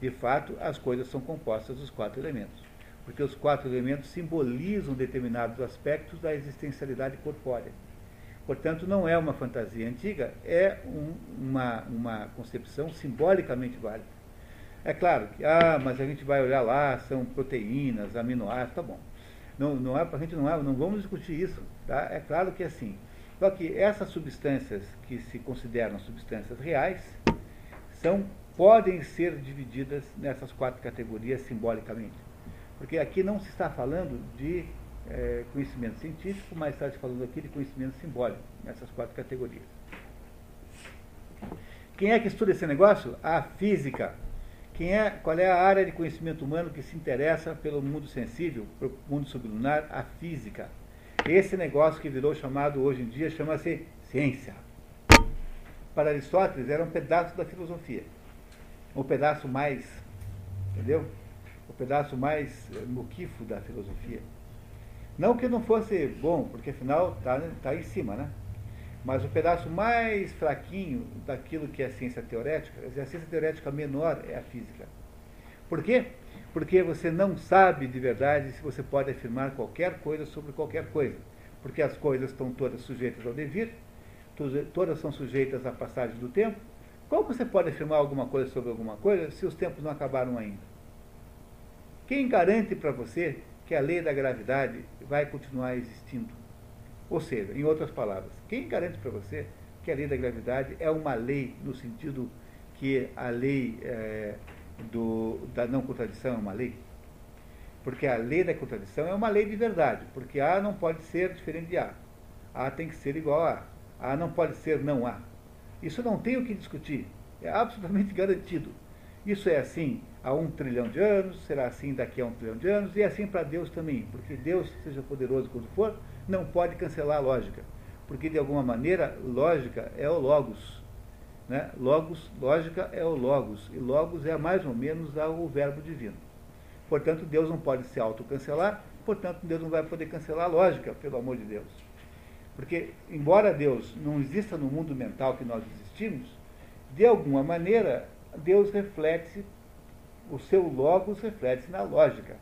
De fato, as coisas são compostas dos quatro elementos, porque os quatro elementos simbolizam determinados aspectos da existencialidade corpórea. Portanto, não é uma fantasia antiga, é um, uma, uma concepção simbolicamente válida. É claro que, ah, mas a gente vai olhar lá, são proteínas, aminoácidos, tá bom. Não, não é, a gente não, é, não vamos discutir isso. Tá? É claro que é assim. Só que essas substâncias que se consideram substâncias reais são, podem ser divididas nessas quatro categorias simbolicamente. Porque aqui não se está falando de é, conhecimento científico, mas está se falando aqui de conhecimento simbólico, nessas quatro categorias. Quem é que estuda esse negócio? A física. Quem é, qual é a área de conhecimento humano que se interessa pelo mundo sensível, pelo mundo sublunar? A física. Esse negócio que virou chamado hoje em dia chama-se ciência. Para Aristóteles era um pedaço da filosofia. O pedaço mais, entendeu? O pedaço mais eh, moquifo da filosofia. Não que não fosse bom, porque afinal está tá em cima, né? Mas o pedaço mais fraquinho daquilo que é a ciência teorética, a ciência teorética menor é a física. Por quê? Porque você não sabe de verdade se você pode afirmar qualquer coisa sobre qualquer coisa. Porque as coisas estão todas sujeitas ao devir, todas são sujeitas à passagem do tempo. Como você pode afirmar alguma coisa sobre alguma coisa se os tempos não acabaram ainda? Quem garante para você que a lei da gravidade vai continuar existindo? Ou seja, em outras palavras, quem garante para você que a lei da gravidade é uma lei no sentido que a lei é, do, da não contradição é uma lei? Porque a lei da contradição é uma lei de verdade, porque A não pode ser diferente de A. A tem que ser igual a A. A não pode ser não A. Isso não tem o que discutir. É absolutamente garantido. Isso é assim há um trilhão de anos, será assim daqui a um trilhão de anos, e é assim para Deus também, porque Deus, seja poderoso quando for, não pode cancelar a lógica, porque de alguma maneira lógica é o logos. Né? Logos, lógica é o logos, e logos é mais ou menos o verbo divino. Portanto, Deus não pode se autocancelar, portanto, Deus não vai poder cancelar a lógica, pelo amor de Deus. Porque, embora Deus não exista no mundo mental que nós existimos, de alguma maneira, Deus reflete, o seu logos reflete na lógica.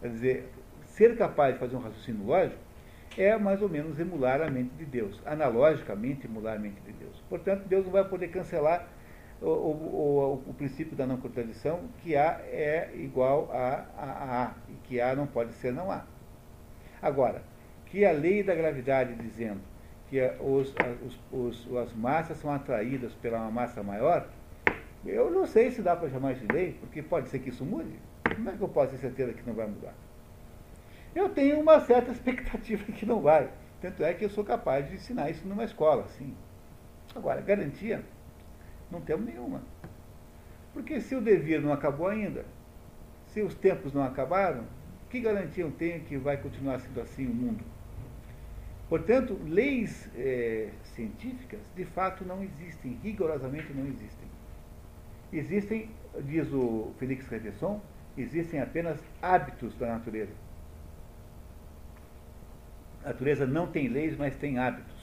Quer dizer, ser capaz de fazer um raciocínio lógico é mais ou menos emular a mente de Deus, analogicamente emular a mente de Deus. Portanto, Deus não vai poder cancelar o, o, o, o princípio da não contradição, que A é igual a, a, a e que A não pode ser não A. Agora, que a lei da gravidade dizendo que os, os, os, as massas são atraídas pela uma massa maior, eu não sei se dá para chamar de lei, porque pode ser que isso mude. Como é que eu posso ter certeza que não vai mudar? Eu tenho uma certa expectativa que não vai. Tanto é que eu sou capaz de ensinar isso numa escola, sim. Agora, garantia, não temos nenhuma. Porque se o devir não acabou ainda, se os tempos não acabaram, que garantia eu tenho que vai continuar sendo assim o mundo? Portanto, leis é, científicas, de fato, não existem, rigorosamente não existem. Existem, diz o Félix Reverson, existem apenas hábitos da natureza. A natureza não tem leis, mas tem hábitos.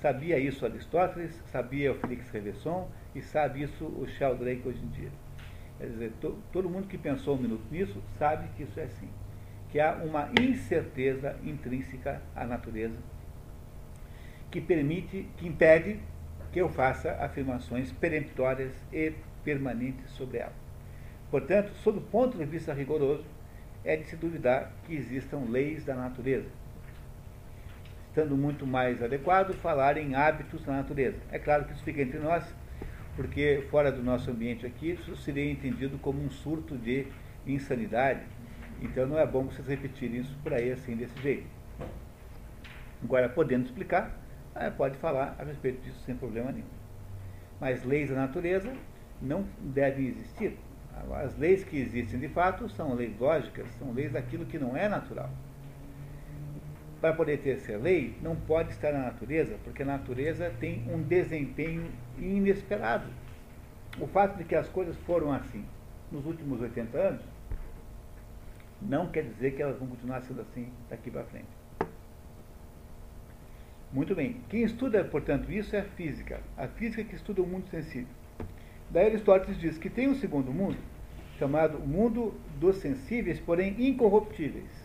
Sabia isso Aristóteles, sabia o Félix Reverson e sabe isso o Sheldrake hoje em dia. Quer dizer, to, todo mundo que pensou um minuto nisso sabe que isso é assim. Que há uma incerteza intrínseca à natureza que permite, que impede que eu faça afirmações peremptórias e permanentes sobre ela. Portanto, sob o ponto de vista rigoroso, é de se duvidar que existam leis da natureza estando muito mais adequado falar em hábitos da natureza. É claro que isso fica entre nós, porque fora do nosso ambiente aqui, isso seria entendido como um surto de insanidade. Então não é bom vocês repetirem isso por aí assim, desse jeito. Agora, podendo explicar, pode falar a respeito disso sem problema nenhum. Mas leis da natureza não devem existir. As leis que existem de fato são leis lógicas, são leis daquilo que não é natural. Para poder ter ser lei, não pode estar na natureza, porque a natureza tem um desempenho inesperado. O fato de que as coisas foram assim nos últimos 80 anos não quer dizer que elas vão continuar sendo assim daqui para frente. Muito bem. Quem estuda, portanto, isso é a física. A física que estuda o mundo sensível. Daí Aristóteles diz que tem um segundo mundo, chamado mundo dos sensíveis, porém incorruptíveis.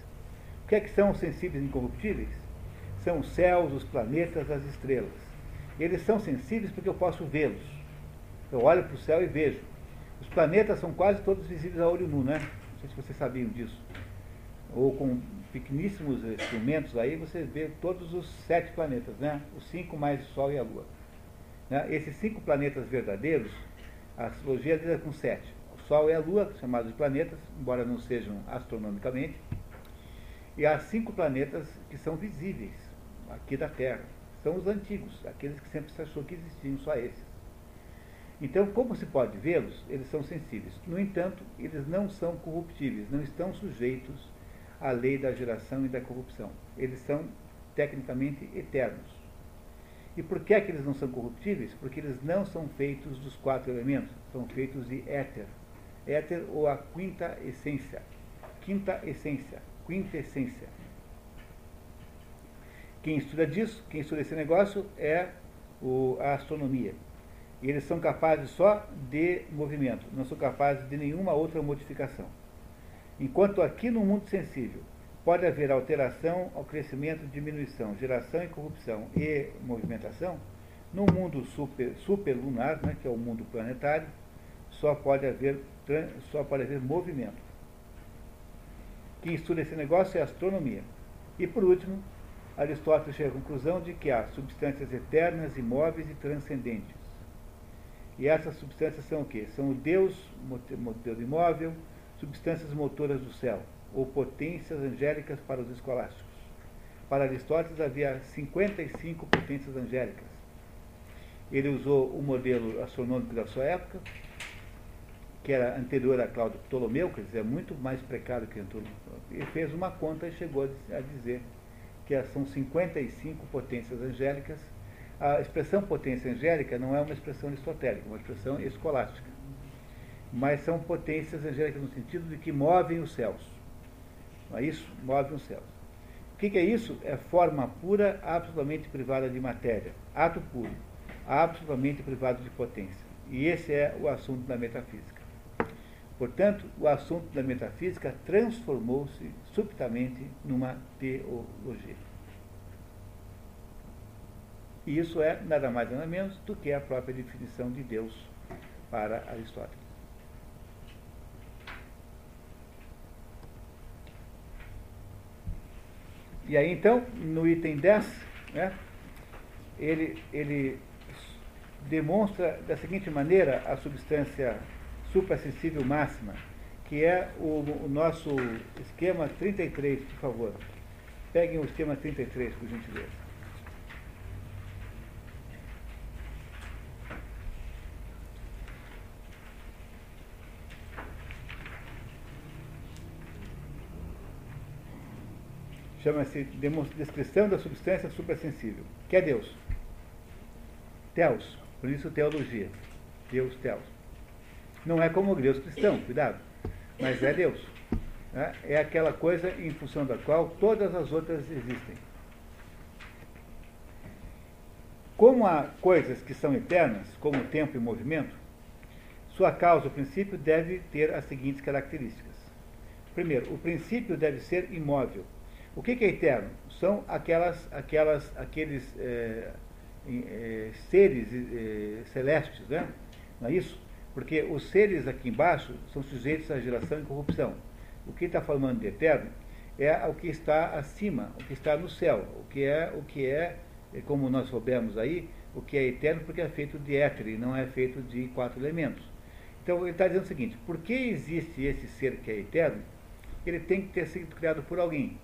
O que é que são sensíveis incorruptíveis? São os céus, os planetas, as estrelas. Eles são sensíveis porque eu posso vê-los. Eu olho para o céu e vejo. Os planetas são quase todos visíveis a olho nu, né? Não sei se vocês sabiam disso. Ou com pequeníssimos instrumentos aí, você vê todos os sete planetas, né? Os cinco mais o Sol e a Lua. Né? Esses cinco planetas verdadeiros a astrologia lida com sete. O Sol e a Lua, chamados de planetas, embora não sejam astronomicamente, e há cinco planetas que são visíveis aqui da Terra. São os antigos, aqueles que sempre se achou que existiam só esses. Então, como se pode vê-los, eles são sensíveis. No entanto, eles não são corruptíveis, não estão sujeitos à lei da geração e da corrupção. Eles são tecnicamente eternos. E por que é que eles não são corruptíveis? Porque eles não são feitos dos quatro elementos, são feitos de éter. Éter ou a quinta essência. Quinta essência, quinta essência. Quem estuda disso, quem estuda esse negócio é o, a astronomia. Eles são capazes só de movimento, não são capazes de nenhuma outra modificação. Enquanto aqui no mundo sensível pode haver alteração ao crescimento, diminuição, geração e corrupção e movimentação, no mundo super, superlunar, né, que é o mundo planetário, só pode haver, só pode haver movimento. Quem estuda esse negócio é a astronomia. E por último, Aristóteles chega à conclusão de que há substâncias eternas, imóveis e transcendentes. E essas substâncias são o quê? São o Deus, modelo imóvel, substâncias motoras do céu ou potências angélicas para os escolásticos. Para Aristóteles havia 55 potências angélicas. Ele usou o modelo astronômico da sua época, que era anterior a Cláudio Ptolomeu, quer dizer, é muito mais precário que Antônio. E fez uma conta e chegou a dizer que são 55 potências angélicas. A expressão potência angélica não é uma expressão aristotélica, é uma expressão escolástica. Mas são potências angélicas no sentido de que movem os céus. Não é isso? Move os céus. O que é isso? É forma pura, absolutamente privada de matéria. Ato puro, absolutamente privado de potência. E esse é o assunto da metafísica. Portanto, o assunto da metafísica transformou-se subitamente numa teologia. E isso é nada mais nada menos do que a própria definição de Deus para Aristóteles. E aí então, no item 10, né, ele, ele demonstra da seguinte maneira a substância suprassensível máxima, que é o, o nosso esquema 33, por favor. Peguem o esquema 33, por gentileza. chama-se descrição da substância suprassensível, que é Deus. Teos, por isso teologia. Deus, Teos. Não é como o Deus cristão, cuidado, mas é Deus. Né? É aquela coisa em função da qual todas as outras existem. Como há coisas que são eternas, como o tempo e movimento, sua causa, o princípio, deve ter as seguintes características. Primeiro, o princípio deve ser imóvel o que, que é eterno? São aquelas, aquelas, aqueles é, é, seres é, celestes, né? não é isso? Porque os seres aqui embaixo são sujeitos à geração e corrupção. O que está falando de eterno é o que está acima, o que está no céu, o que é, o que é, é como nós soubemos aí, o que é eterno porque é feito de éter e não é feito de quatro elementos. Então ele está dizendo o seguinte, porque existe esse ser que é eterno, ele tem que ter sido criado por alguém.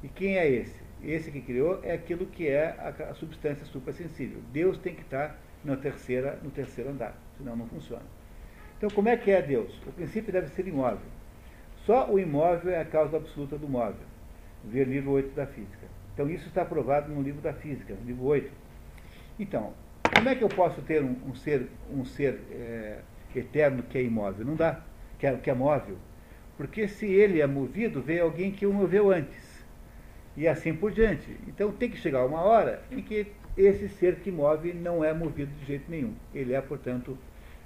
E quem é esse? Esse que criou é aquilo que é a, a substância suprassensível. Deus tem que estar na terceira, no terceiro andar, senão não funciona. Então como é que é Deus? O princípio deve ser imóvel. Só o imóvel é a causa absoluta do móvel. Ver livro 8 da física. Então isso está provado no livro da física, no livro 8. Então, como é que eu posso ter um, um ser, um ser é, eterno que é imóvel? Não dá, que é, que é móvel. Porque se ele é movido, veio alguém que o moveu antes. E assim por diante. Então tem que chegar uma hora em que esse ser que move não é movido de jeito nenhum. Ele é, portanto,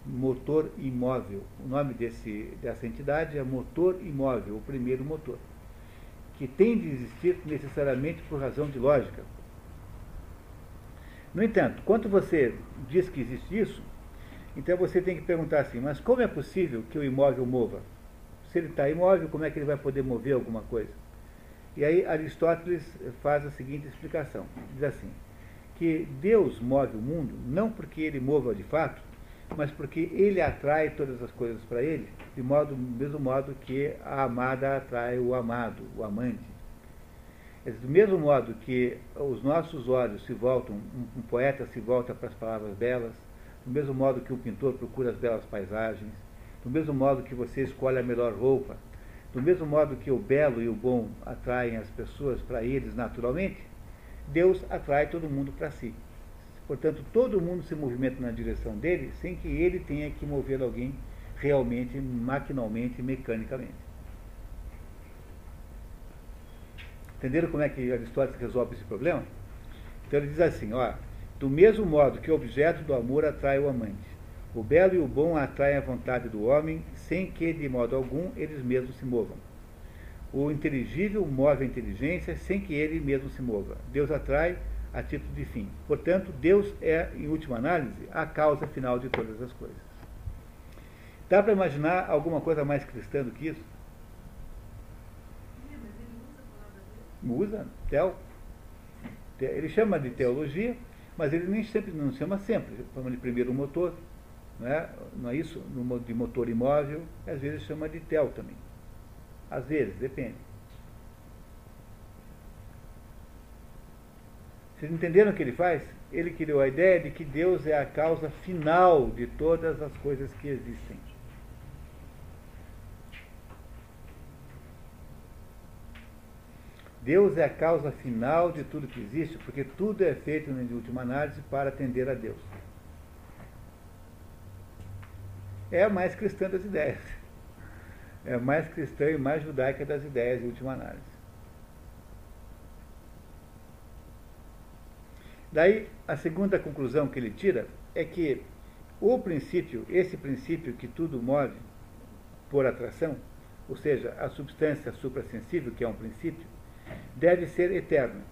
motor imóvel. O nome desse, dessa entidade é motor imóvel, o primeiro motor, que tem de existir necessariamente por razão de lógica. No entanto, quando você diz que existe isso, então você tem que perguntar assim, mas como é possível que o imóvel mova? Se ele está imóvel, como é que ele vai poder mover alguma coisa? E aí Aristóteles faz a seguinte explicação. Diz assim, que Deus move o mundo não porque ele mova de fato, mas porque ele atrai todas as coisas para ele, de modo, do mesmo modo que a amada atrai o amado, o amante. Do mesmo modo que os nossos olhos se voltam, um, um poeta se volta para as palavras belas, do mesmo modo que um pintor procura as belas paisagens, do mesmo modo que você escolhe a melhor roupa, do mesmo modo que o belo e o bom atraem as pessoas para eles naturalmente, Deus atrai todo mundo para si. Portanto, todo mundo se movimenta na direção dele sem que ele tenha que mover alguém realmente, maquinalmente, mecanicamente. Entenderam como é que Aristóteles resolve esse problema? Então ele diz assim, ó, do mesmo modo que o objeto do amor atrai o amante, o belo e o bom atraem a vontade do homem, sem que de modo algum eles mesmos se movam. O inteligível move a inteligência sem que ele mesmo se mova. Deus atrai a título de fim. Portanto, Deus é, em última análise, a causa final de todas as coisas. Dá para imaginar alguma coisa mais cristã do que isso? usa, tel. Ele chama de teologia, mas ele nem sempre não chama sempre. Ele chama de primeiro motor, não é, não é isso? De motor imóvel, às vezes chama de tel também. Às vezes, depende. Vocês entenderam o que ele faz? Ele criou a ideia de que Deus é a causa final de todas as coisas que existem. Deus é a causa final de tudo que existe, porque tudo é feito, em última análise, para atender a Deus. É a mais cristã das ideias. É a mais cristã e mais judaica das ideias, em última análise. Daí, a segunda conclusão que ele tira é que o princípio, esse princípio que tudo move por atração, ou seja, a substância suprassensível, que é um princípio, deve ser eterno.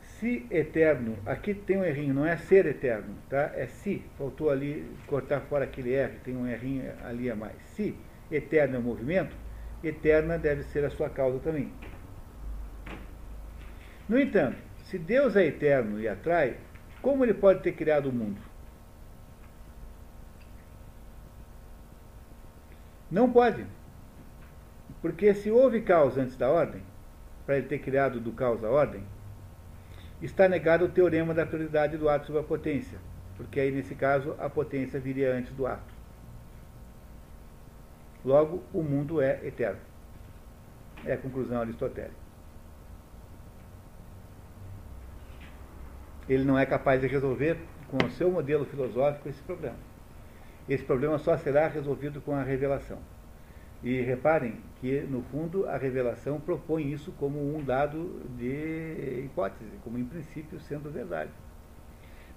Se eterno, aqui tem um errinho, não é ser eterno, tá? É se, faltou ali cortar fora aquele R, tem um errinho ali a mais. Se eterno é o movimento, eterna deve ser a sua causa também. No entanto, se Deus é eterno e atrai, como ele pode ter criado o mundo? Não pode. Porque se houve causa antes da ordem, para ele ter criado do caos a ordem, está negado o teorema da prioridade do ato sobre a potência, porque aí nesse caso a potência viria antes do ato. Logo, o mundo é eterno. É a conclusão aristotélica. Ele não é capaz de resolver com o seu modelo filosófico esse problema. Esse problema só será resolvido com a revelação. E reparem que, no fundo, a revelação propõe isso como um dado de hipótese, como em princípio sendo verdade.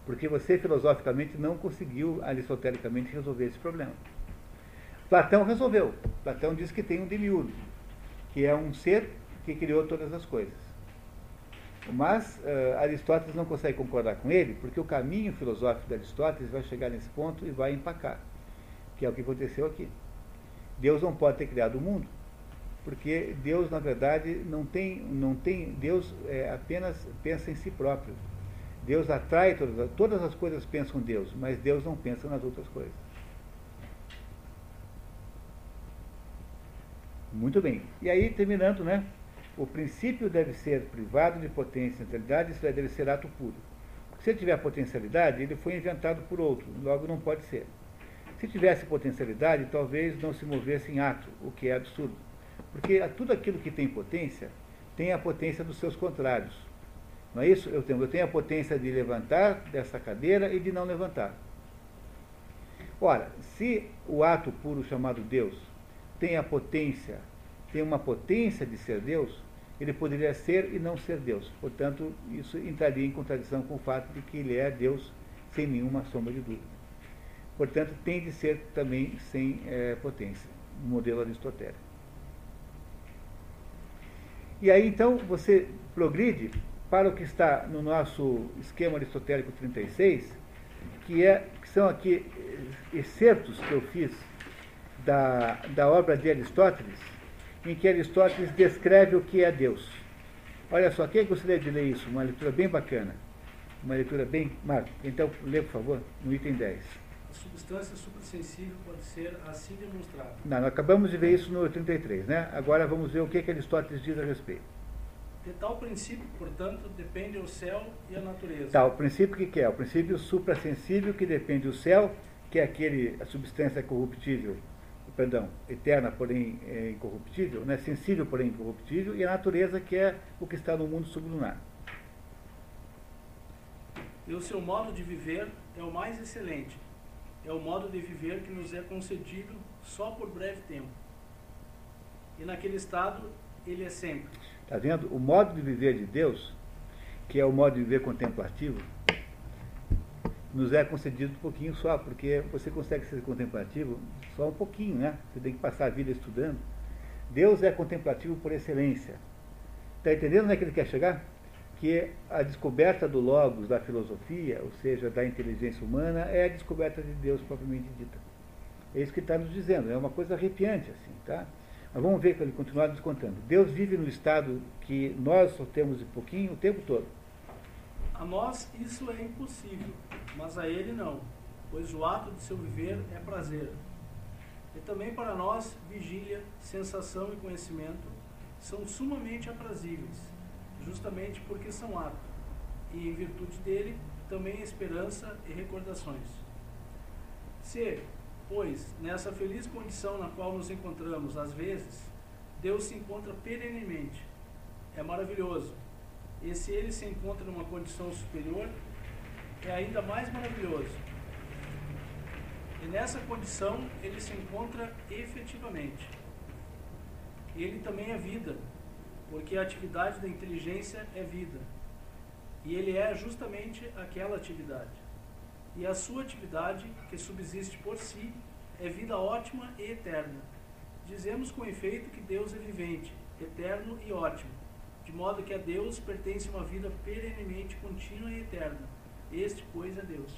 Porque você, filosoficamente, não conseguiu, aristotelicamente, resolver esse problema. Platão resolveu. Platão diz que tem um demiurgo, que é um ser que criou todas as coisas. Mas uh, Aristóteles não consegue concordar com ele, porque o caminho filosófico de Aristóteles vai chegar nesse ponto e vai empacar, que é o que aconteceu aqui. Deus não pode ter criado o mundo, porque Deus, na verdade, não tem. Não tem Deus é, apenas pensa em si próprio. Deus atrai todas, todas as coisas pensam Deus, mas Deus não pensa nas outras coisas. Muito bem. E aí, terminando, né? O princípio deve ser privado de potência e centralidade, isso deve ser ato puro. Se ele tiver potencialidade, ele foi inventado por outro, logo não pode ser. Se tivesse potencialidade, talvez não se movesse em ato, o que é absurdo. Porque tudo aquilo que tem potência tem a potência dos seus contrários. Não é isso? Eu tenho, eu tenho a potência de levantar dessa cadeira e de não levantar. Ora, se o ato puro chamado Deus tem a potência, tem uma potência de ser Deus, ele poderia ser e não ser Deus. Portanto, isso entraria em contradição com o fato de que ele é Deus sem nenhuma sombra de dúvida. Portanto, tem de ser também sem é, potência, no modelo aristotélico. E aí, então, você progride para o que está no nosso esquema aristotélico 36, que, é, que são aqui eh, excertos que eu fiz da, da obra de Aristóteles, em que Aristóteles descreve o que é Deus. Olha só, quem gostaria de ler isso? Uma leitura bem bacana. Uma leitura bem. Marco, então, lê, por favor, no item 10. A substância supersensível pode ser assim demonstrada. Não, nós acabamos de ver isso no 33, né? Agora vamos ver o que, que Aristóteles diz a respeito. De tal princípio, portanto, depende o céu e a natureza. Tá, o princípio que, que é? O princípio suprassensível que depende do céu, que é aquele, a substância corruptível, perdão, eterna, porém é, incorruptível, né? sensível, porém incorruptível, e a natureza, que é o que está no mundo sublunar. E o seu modo de viver é o mais excelente. É o modo de viver que nos é concedido só por breve tempo. E naquele estado, ele é sempre. Está vendo? O modo de viver de Deus, que é o modo de viver contemplativo, nos é concedido um pouquinho só, porque você consegue ser contemplativo só um pouquinho, né? Você tem que passar a vida estudando. Deus é contemplativo por excelência. Está entendendo onde é que ele quer chegar? Que a descoberta do Logos, da filosofia, ou seja, da inteligência humana, é a descoberta de Deus propriamente dita. É isso que está nos dizendo, é uma coisa arrepiante, assim, tá? Mas vamos ver que ele continuar nos contando. Deus vive no estado que nós só temos de pouquinho o tempo todo. A nós isso é impossível, mas a ele não, pois o ato de seu viver é prazer. E também para nós, vigília, sensação e conhecimento são sumamente aprazíveis, justamente porque são ato, e em virtude dele, também esperança e recordações. Se, pois, nessa feliz condição na qual nos encontramos, às vezes, Deus se encontra perenemente, é maravilhoso, e se ele se encontra numa condição superior, é ainda mais maravilhoso. E nessa condição ele se encontra efetivamente. Ele também é vida, porque a atividade da inteligência é vida. E ele é justamente aquela atividade. E a sua atividade, que subsiste por si, é vida ótima e eterna. Dizemos com efeito que Deus é vivente, eterno e ótimo de modo que a Deus pertence uma vida perenemente contínua e eterna. Este, pois, é Deus.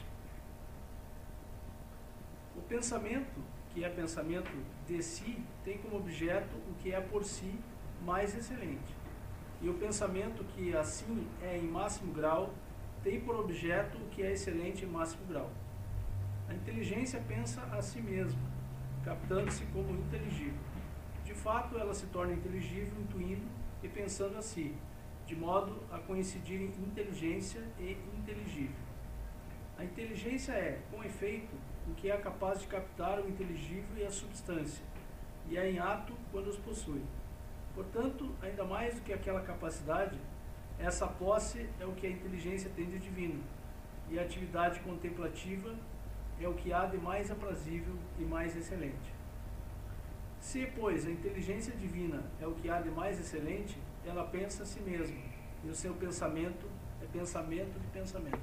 O pensamento, que é pensamento de si, tem como objeto o que é por si mais excelente. E o pensamento que assim é em máximo grau, tem por objeto o que é excelente em máximo grau. A inteligência pensa a si mesma, captando-se como inteligível. De fato, ela se torna inteligível intuindo e pensando assim, de modo a coincidirem inteligência e inteligível. A inteligência é, com efeito, o que é capaz de captar o inteligível e a substância, e é em ato quando os possui. Portanto, ainda mais do que aquela capacidade, essa posse é o que a inteligência tem de divino, e a atividade contemplativa é o que há de mais aprazível e mais excelente. Se, pois, a inteligência divina é o que há de mais excelente, ela pensa a si mesma, e o seu pensamento é pensamento de pensamento.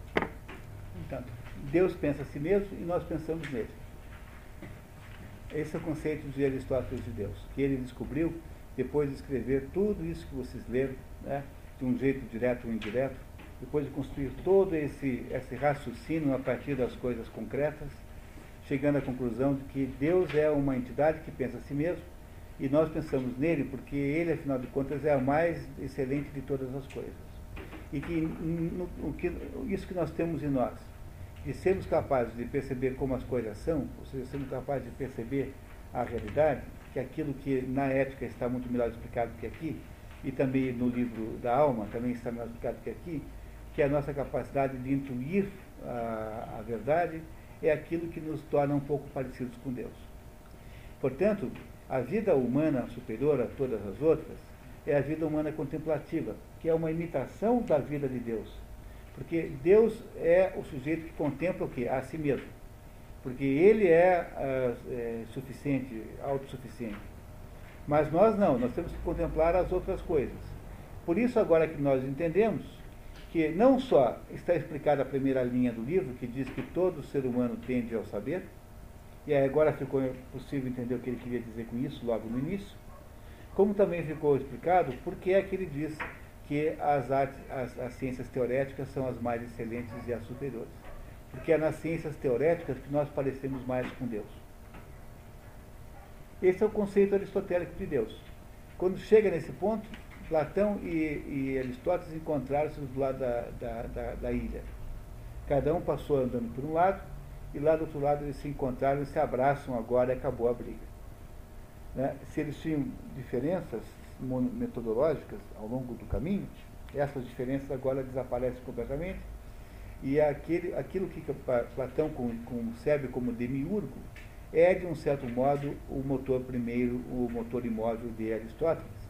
Então, Deus pensa a si mesmo e nós pensamos nele. Esse é o conceito de Aristóteles de Deus, que ele descobriu depois de escrever tudo isso que vocês leram, né, de um jeito direto ou indireto, depois de construir todo esse, esse raciocínio a partir das coisas concretas, chegando à conclusão de que Deus é uma entidade que pensa a si mesmo e nós pensamos nele porque ele, afinal de contas, é o mais excelente de todas as coisas. E que, no, no, que isso que nós temos em nós, de sermos capazes de perceber como as coisas são, ou seja, sermos capazes de perceber à realidade, que aquilo que na ética está muito melhor explicado que aqui, e também no livro da alma também está melhor explicado que aqui, que é a nossa capacidade de intuir a, a verdade é aquilo que nos torna um pouco parecidos com Deus. Portanto, a vida humana superior a todas as outras é a vida humana contemplativa, que é uma imitação da vida de Deus. Porque Deus é o sujeito que contempla o quê? A si mesmo. Porque ele é, é suficiente, autossuficiente. Mas nós não, nós temos que contemplar as outras coisas. Por isso, agora que nós entendemos que não só está explicada a primeira linha do livro, que diz que todo ser humano tende ao saber, e agora ficou possível entender o que ele queria dizer com isso logo no início, como também ficou explicado por que é que ele diz que as, artes, as, as ciências teoréticas são as mais excelentes e as superiores. Porque é nas ciências teoréticas que nós parecemos mais com Deus. Esse é o conceito aristotélico de Deus. Quando chega nesse ponto, Platão e, e Aristóteles encontraram-se do lado da, da, da, da, ilha. Cada um passou andando por um lado, e lá do outro lado eles se encontraram e se abraçam agora e acabou a briga. Né? Se eles tinham diferenças metodológicas ao longo do caminho, essas diferenças agora desaparecem completamente, e aquele, aquilo que Platão concebe como demiurgo é, de um certo modo, o motor primeiro, o motor imóvel de Aristóteles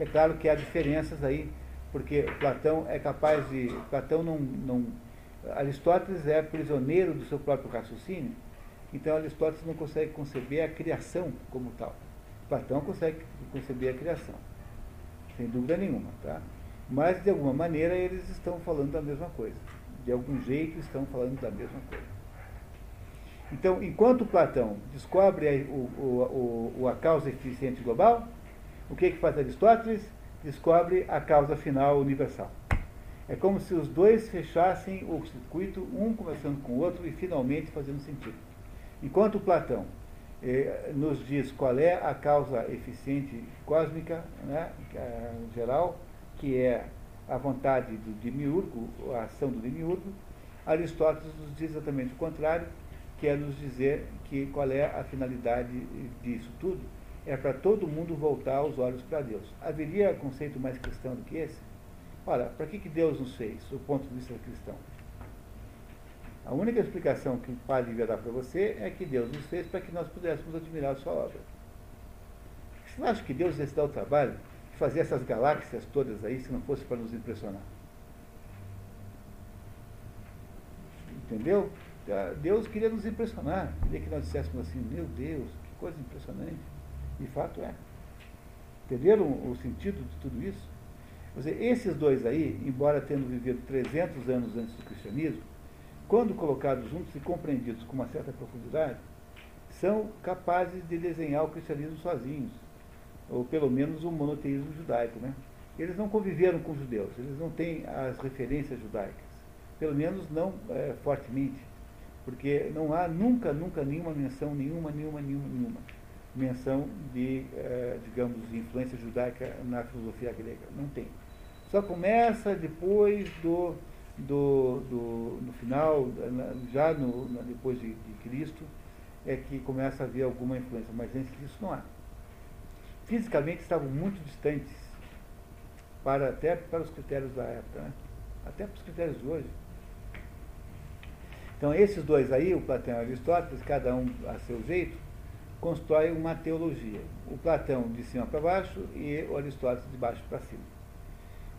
é claro que há diferenças aí, porque Platão é capaz de. Platão não. não Aristóteles é prisioneiro do seu próprio raciocínio, então Aristóteles não consegue conceber a criação como tal. Platão consegue conceber a criação, sem dúvida nenhuma, tá? Mas de alguma maneira eles estão falando da mesma coisa. De algum jeito estão falando da mesma coisa. Então, enquanto Platão descobre a, o, o, a causa eficiente global, o que, que faz Aristóteles? Descobre a causa final universal. É como se os dois fechassem o circuito, um conversando com o outro e finalmente fazendo sentido. Enquanto Platão eh, nos diz qual é a causa eficiente cósmica, né, é, geral, que é a vontade do demiurgo, a ação do demiurgo, Aristóteles nos diz exatamente o contrário, que é nos dizer que qual é a finalidade disso tudo, é para todo mundo voltar os olhos para Deus. Haveria conceito mais cristão do que esse? Ora, para que, que Deus nos fez, do ponto de vista cristão? A única explicação que o Pai devia dar para você é que Deus nos fez para que nós pudéssemos admirar a sua obra. Você não acha que Deus ia se dar o trabalho de fazer essas galáxias todas aí se não fosse para nos impressionar? Entendeu? Deus queria nos impressionar, queria que nós disséssemos assim, meu Deus, que coisa impressionante. De fato é. Entenderam o sentido de tudo isso? Dizer, esses dois aí, embora tendo vivido 300 anos antes do cristianismo, quando colocados juntos e compreendidos com uma certa profundidade, são capazes de desenhar o cristianismo sozinhos, ou pelo menos o monoteísmo judaico. Né? Eles não conviveram com os judeus, eles não têm as referências judaicas, pelo menos não é, fortemente, porque não há nunca, nunca nenhuma menção, nenhuma, nenhuma, nenhuma, nenhuma menção de, eh, digamos, influência judaica na filosofia grega. Não tem. Só começa depois do, do, do no final, já no, depois de, de, Cristo, é que começa a haver alguma influência, mas antes disso não há. Fisicamente estavam muito distantes, para, até para os critérios da época, né? até para os critérios de hoje. Então esses dois aí, o Platão e Aristóteles, cada um a seu jeito, constrói uma teologia. O Platão de cima para baixo e o Aristóteles de baixo para cima.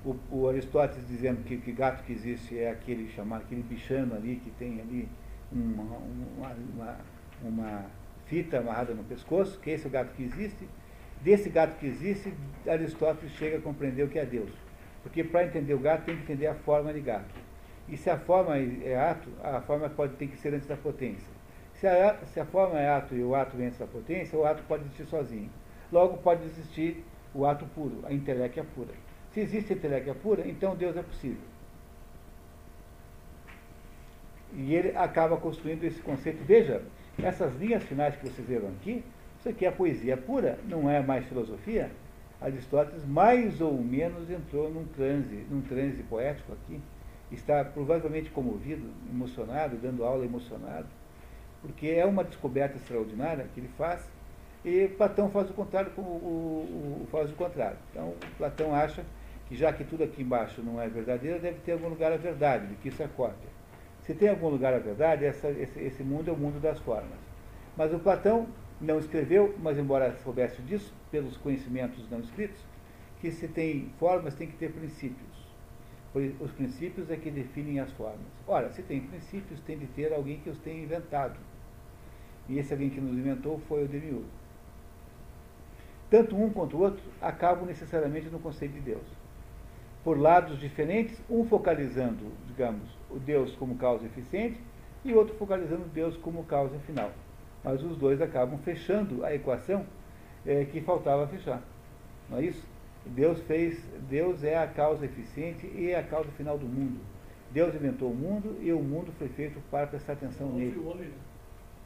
O, o, Aristóteles dizendo que, que gato que existe é aquele chamado, aquele bichano ali que tem ali uma, uma, uma, uma fita amarrada no pescoço, que esse é o gato que existe. Desse gato que existe, Aristóteles chega a compreender o que é Deus. Porque para entender o gato tem que entender a forma de gato. E se a forma é ato, a forma pode ter que ser antes da potência. Se a, se a forma é ato e o ato vem da potência, o ato pode existir sozinho. Logo pode existir o ato puro, a inteléquia pura. Se existe a inteléquia pura, então Deus é possível. E ele acaba construindo esse conceito. Veja, essas linhas finais que vocês viram aqui, isso aqui é poesia pura, não é mais filosofia. Aristóteles mais ou menos entrou num transe, num transe poético aqui. Está provavelmente comovido, emocionado, dando aula emocionado porque é uma descoberta extraordinária que ele faz E Platão faz o contrário, o, o, o, faz o contrário. Então, Platão acha que já que tudo aqui embaixo não é verdadeiro, deve ter algum lugar a verdade, de que isso é cópia. Se tem algum lugar a verdade, essa, esse, esse mundo é o mundo das formas. Mas o Platão não escreveu, mas embora soubesse disso, pelos conhecimentos não escritos, que se tem formas, tem que ter princípios. Os princípios é que definem as formas. Ora, se tem princípios, tem de ter alguém que os tenha inventado. E esse alguém que nos inventou foi o Demiurgo. Tanto um quanto o outro acabam necessariamente no conceito de Deus. Por lados diferentes, um focalizando, digamos, o Deus como causa eficiente e outro focalizando Deus como causa final. Mas os dois acabam fechando a equação é, que faltava fechar. Não é isso? Deus fez, Deus é a causa eficiente e é a causa final do mundo. Deus inventou o mundo e o mundo foi feito para prestar atenção nele.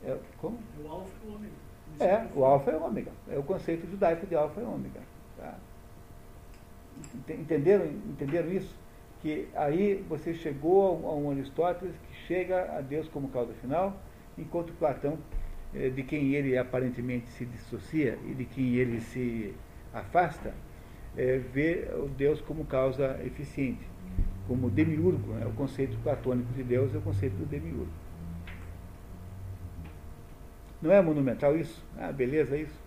É, como? O alfa e o ômega. É, o alfa e o ômega. É o conceito judaico de alfa e ômega. Tá? Entenderam, entenderam isso? Que aí você chegou a um Aristóteles que chega a Deus como causa final, enquanto Platão, de quem ele aparentemente se dissocia e de quem ele se afasta, é, vê o Deus como causa eficiente, como demiurgo. Né? O conceito platônico de Deus é o conceito do demiurgo. Não é monumental isso? Ah, beleza isso?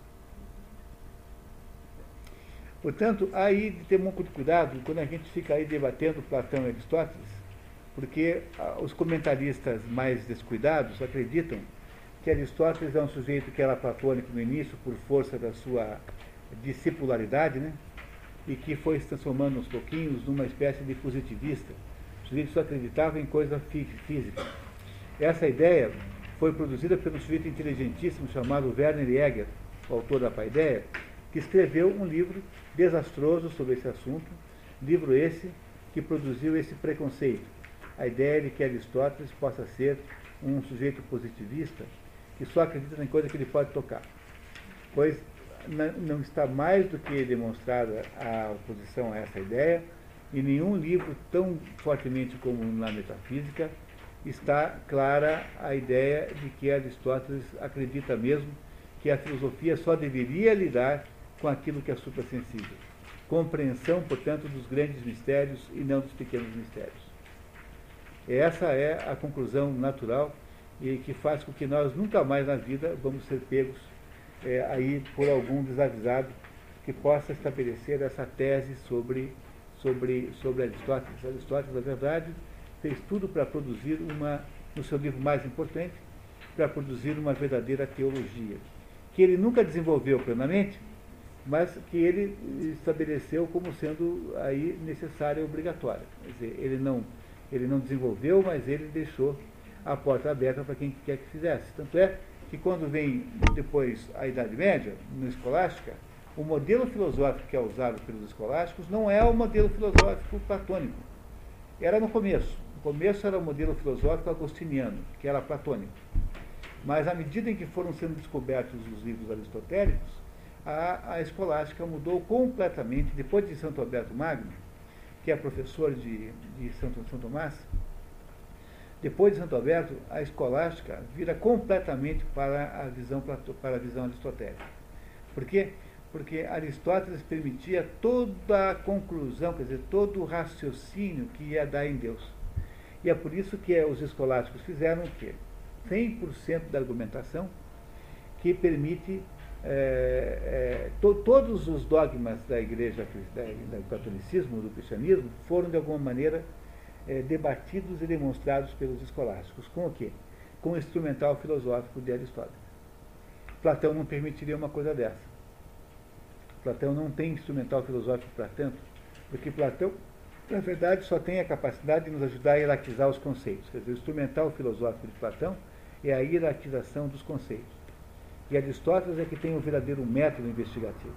Portanto, aí ter muito cuidado quando a gente fica aí debatendo Platão e Aristóteles, porque ah, os comentaristas mais descuidados acreditam que Aristóteles é um sujeito que era platônico no início por força da sua discipularidade, né? e que foi se transformando aos pouquinhos numa espécie de positivista. O sujeito só acreditava em coisa física. Essa ideia foi produzida pelo sujeito inteligentíssimo chamado Werner Jäger, autor da Paideia, que escreveu um livro desastroso sobre esse assunto, livro esse que produziu esse preconceito, a ideia de que Aristóteles possa ser um sujeito positivista que só acredita em coisa que ele pode tocar. Pois não está mais do que demonstrada a oposição a essa ideia, e nenhum livro tão fortemente como na metafísica está clara a ideia de que Aristóteles acredita mesmo que a filosofia só deveria lidar com aquilo que é suprassensível. Compreensão, portanto, dos grandes mistérios e não dos pequenos mistérios. Essa é a conclusão natural e que faz com que nós nunca mais na vida vamos ser pegos é, aí por algum desavisado que possa estabelecer essa tese sobre, sobre, sobre Aristóteles. Aristóteles, na verdade, fez tudo para produzir uma, no seu livro mais importante, para produzir uma verdadeira teologia, que ele nunca desenvolveu plenamente, mas que ele estabeleceu como sendo aí necessária e obrigatória. Quer dizer, ele não, ele não desenvolveu, mas ele deixou a porta aberta para quem quer que fizesse. Tanto é que quando vem depois a Idade Média, no escolástica, o modelo filosófico que é usado pelos escolásticos não é o modelo filosófico platônico. Era no começo. No começo era o modelo filosófico agostiniano, que era platônico. Mas à medida em que foram sendo descobertos os livros aristotélicos, a, a escolástica mudou completamente. Depois de Santo Alberto Magno, que é professor de, de Santo, São Tomás, depois de Santo Alberto, a escolástica vira completamente para a visão, para a visão aristotélica. Por quê? Porque Aristóteles permitia toda a conclusão, quer dizer, todo o raciocínio que ia dar em Deus. E é por isso que os escolásticos fizeram o quê? 100% da argumentação que permite é, é, to, todos os dogmas da igreja, da, do catolicismo, do cristianismo, foram de alguma maneira é, debatidos e demonstrados pelos escolásticos. Com o quê? Com o instrumental filosófico de Aristóteles. Platão não permitiria uma coisa dessa. Platão não tem instrumental filosófico para tanto, porque Platão, na verdade, só tem a capacidade de nos ajudar a hierarquizar os conceitos. Quer dizer, o instrumental filosófico de Platão é a hierarquização dos conceitos. E Aristóteles é que tem o verdadeiro método investigativo.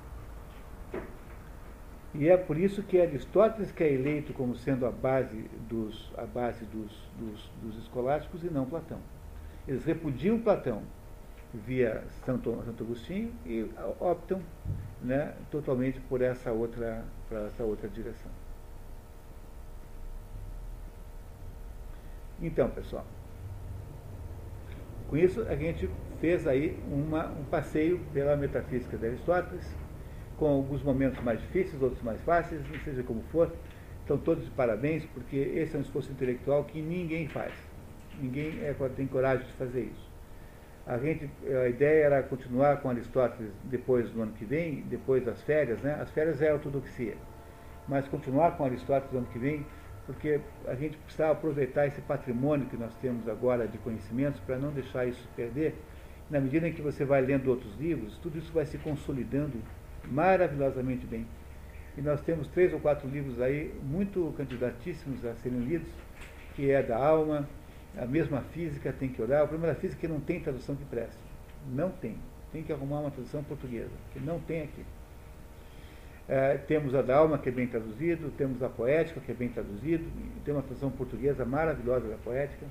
E é por isso que Aristóteles que é eleito como sendo a base dos, a base dos, dos, dos escolásticos e não Platão. Eles repudiam Platão via Santo, Santo Agostinho e optam né, totalmente por essa outra, por essa outra direção. Então, pessoal, Com isso, a gente fez aí uma, um passeio pela metafísica de Aristóteles, com alguns momentos mais difíceis, outros mais fáceis, seja como for. Estão todos de parabéns, porque esse é um esforço intelectual que ninguém faz. Ninguém é, tem coragem de fazer isso. A, gente, a ideia era continuar com Aristóteles depois do ano que vem, depois das férias, né? As férias é a ortodoxia. Mas continuar com Aristóteles no ano que vem, porque a gente precisava aproveitar esse patrimônio que nós temos agora de conhecimentos para não deixar isso perder. Na medida em que você vai lendo outros livros, tudo isso vai se consolidando maravilhosamente bem. E nós temos três ou quatro livros aí muito candidatíssimos a serem lidos, que é da alma, a mesma física tem que olhar. O problema da física é que não tem tradução que preste. Não tem. Tem que arrumar uma tradução portuguesa, que não tem aqui. É, temos a da alma, que é bem traduzido, temos a poética, que é bem traduzido, tem uma tradução portuguesa maravilhosa da poética.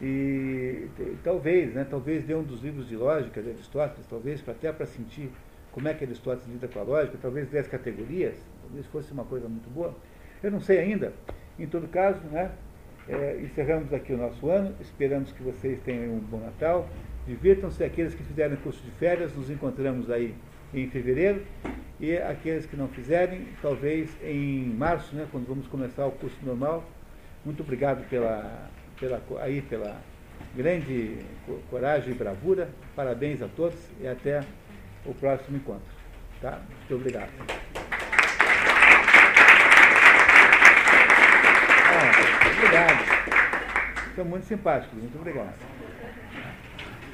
E, e talvez, né, talvez dê um dos livros de lógica de Aristóteles, talvez até para sentir como é que Aristóteles lida com a lógica, talvez dê as categorias, talvez fosse uma coisa muito boa. Eu não sei ainda. Em todo caso, né, é, encerramos aqui o nosso ano, esperamos que vocês tenham um bom Natal. Divirtam-se aqueles que fizeram curso de férias, nos encontramos aí em fevereiro, e aqueles que não fizerem, talvez em março, né, quando vamos começar o curso normal. Muito obrigado pela, pela, aí, pela grande coragem e bravura. Parabéns a todos e até o próximo encontro. Tá? Muito obrigado. Ah, obrigado. São muito simpáticos. Muito obrigado.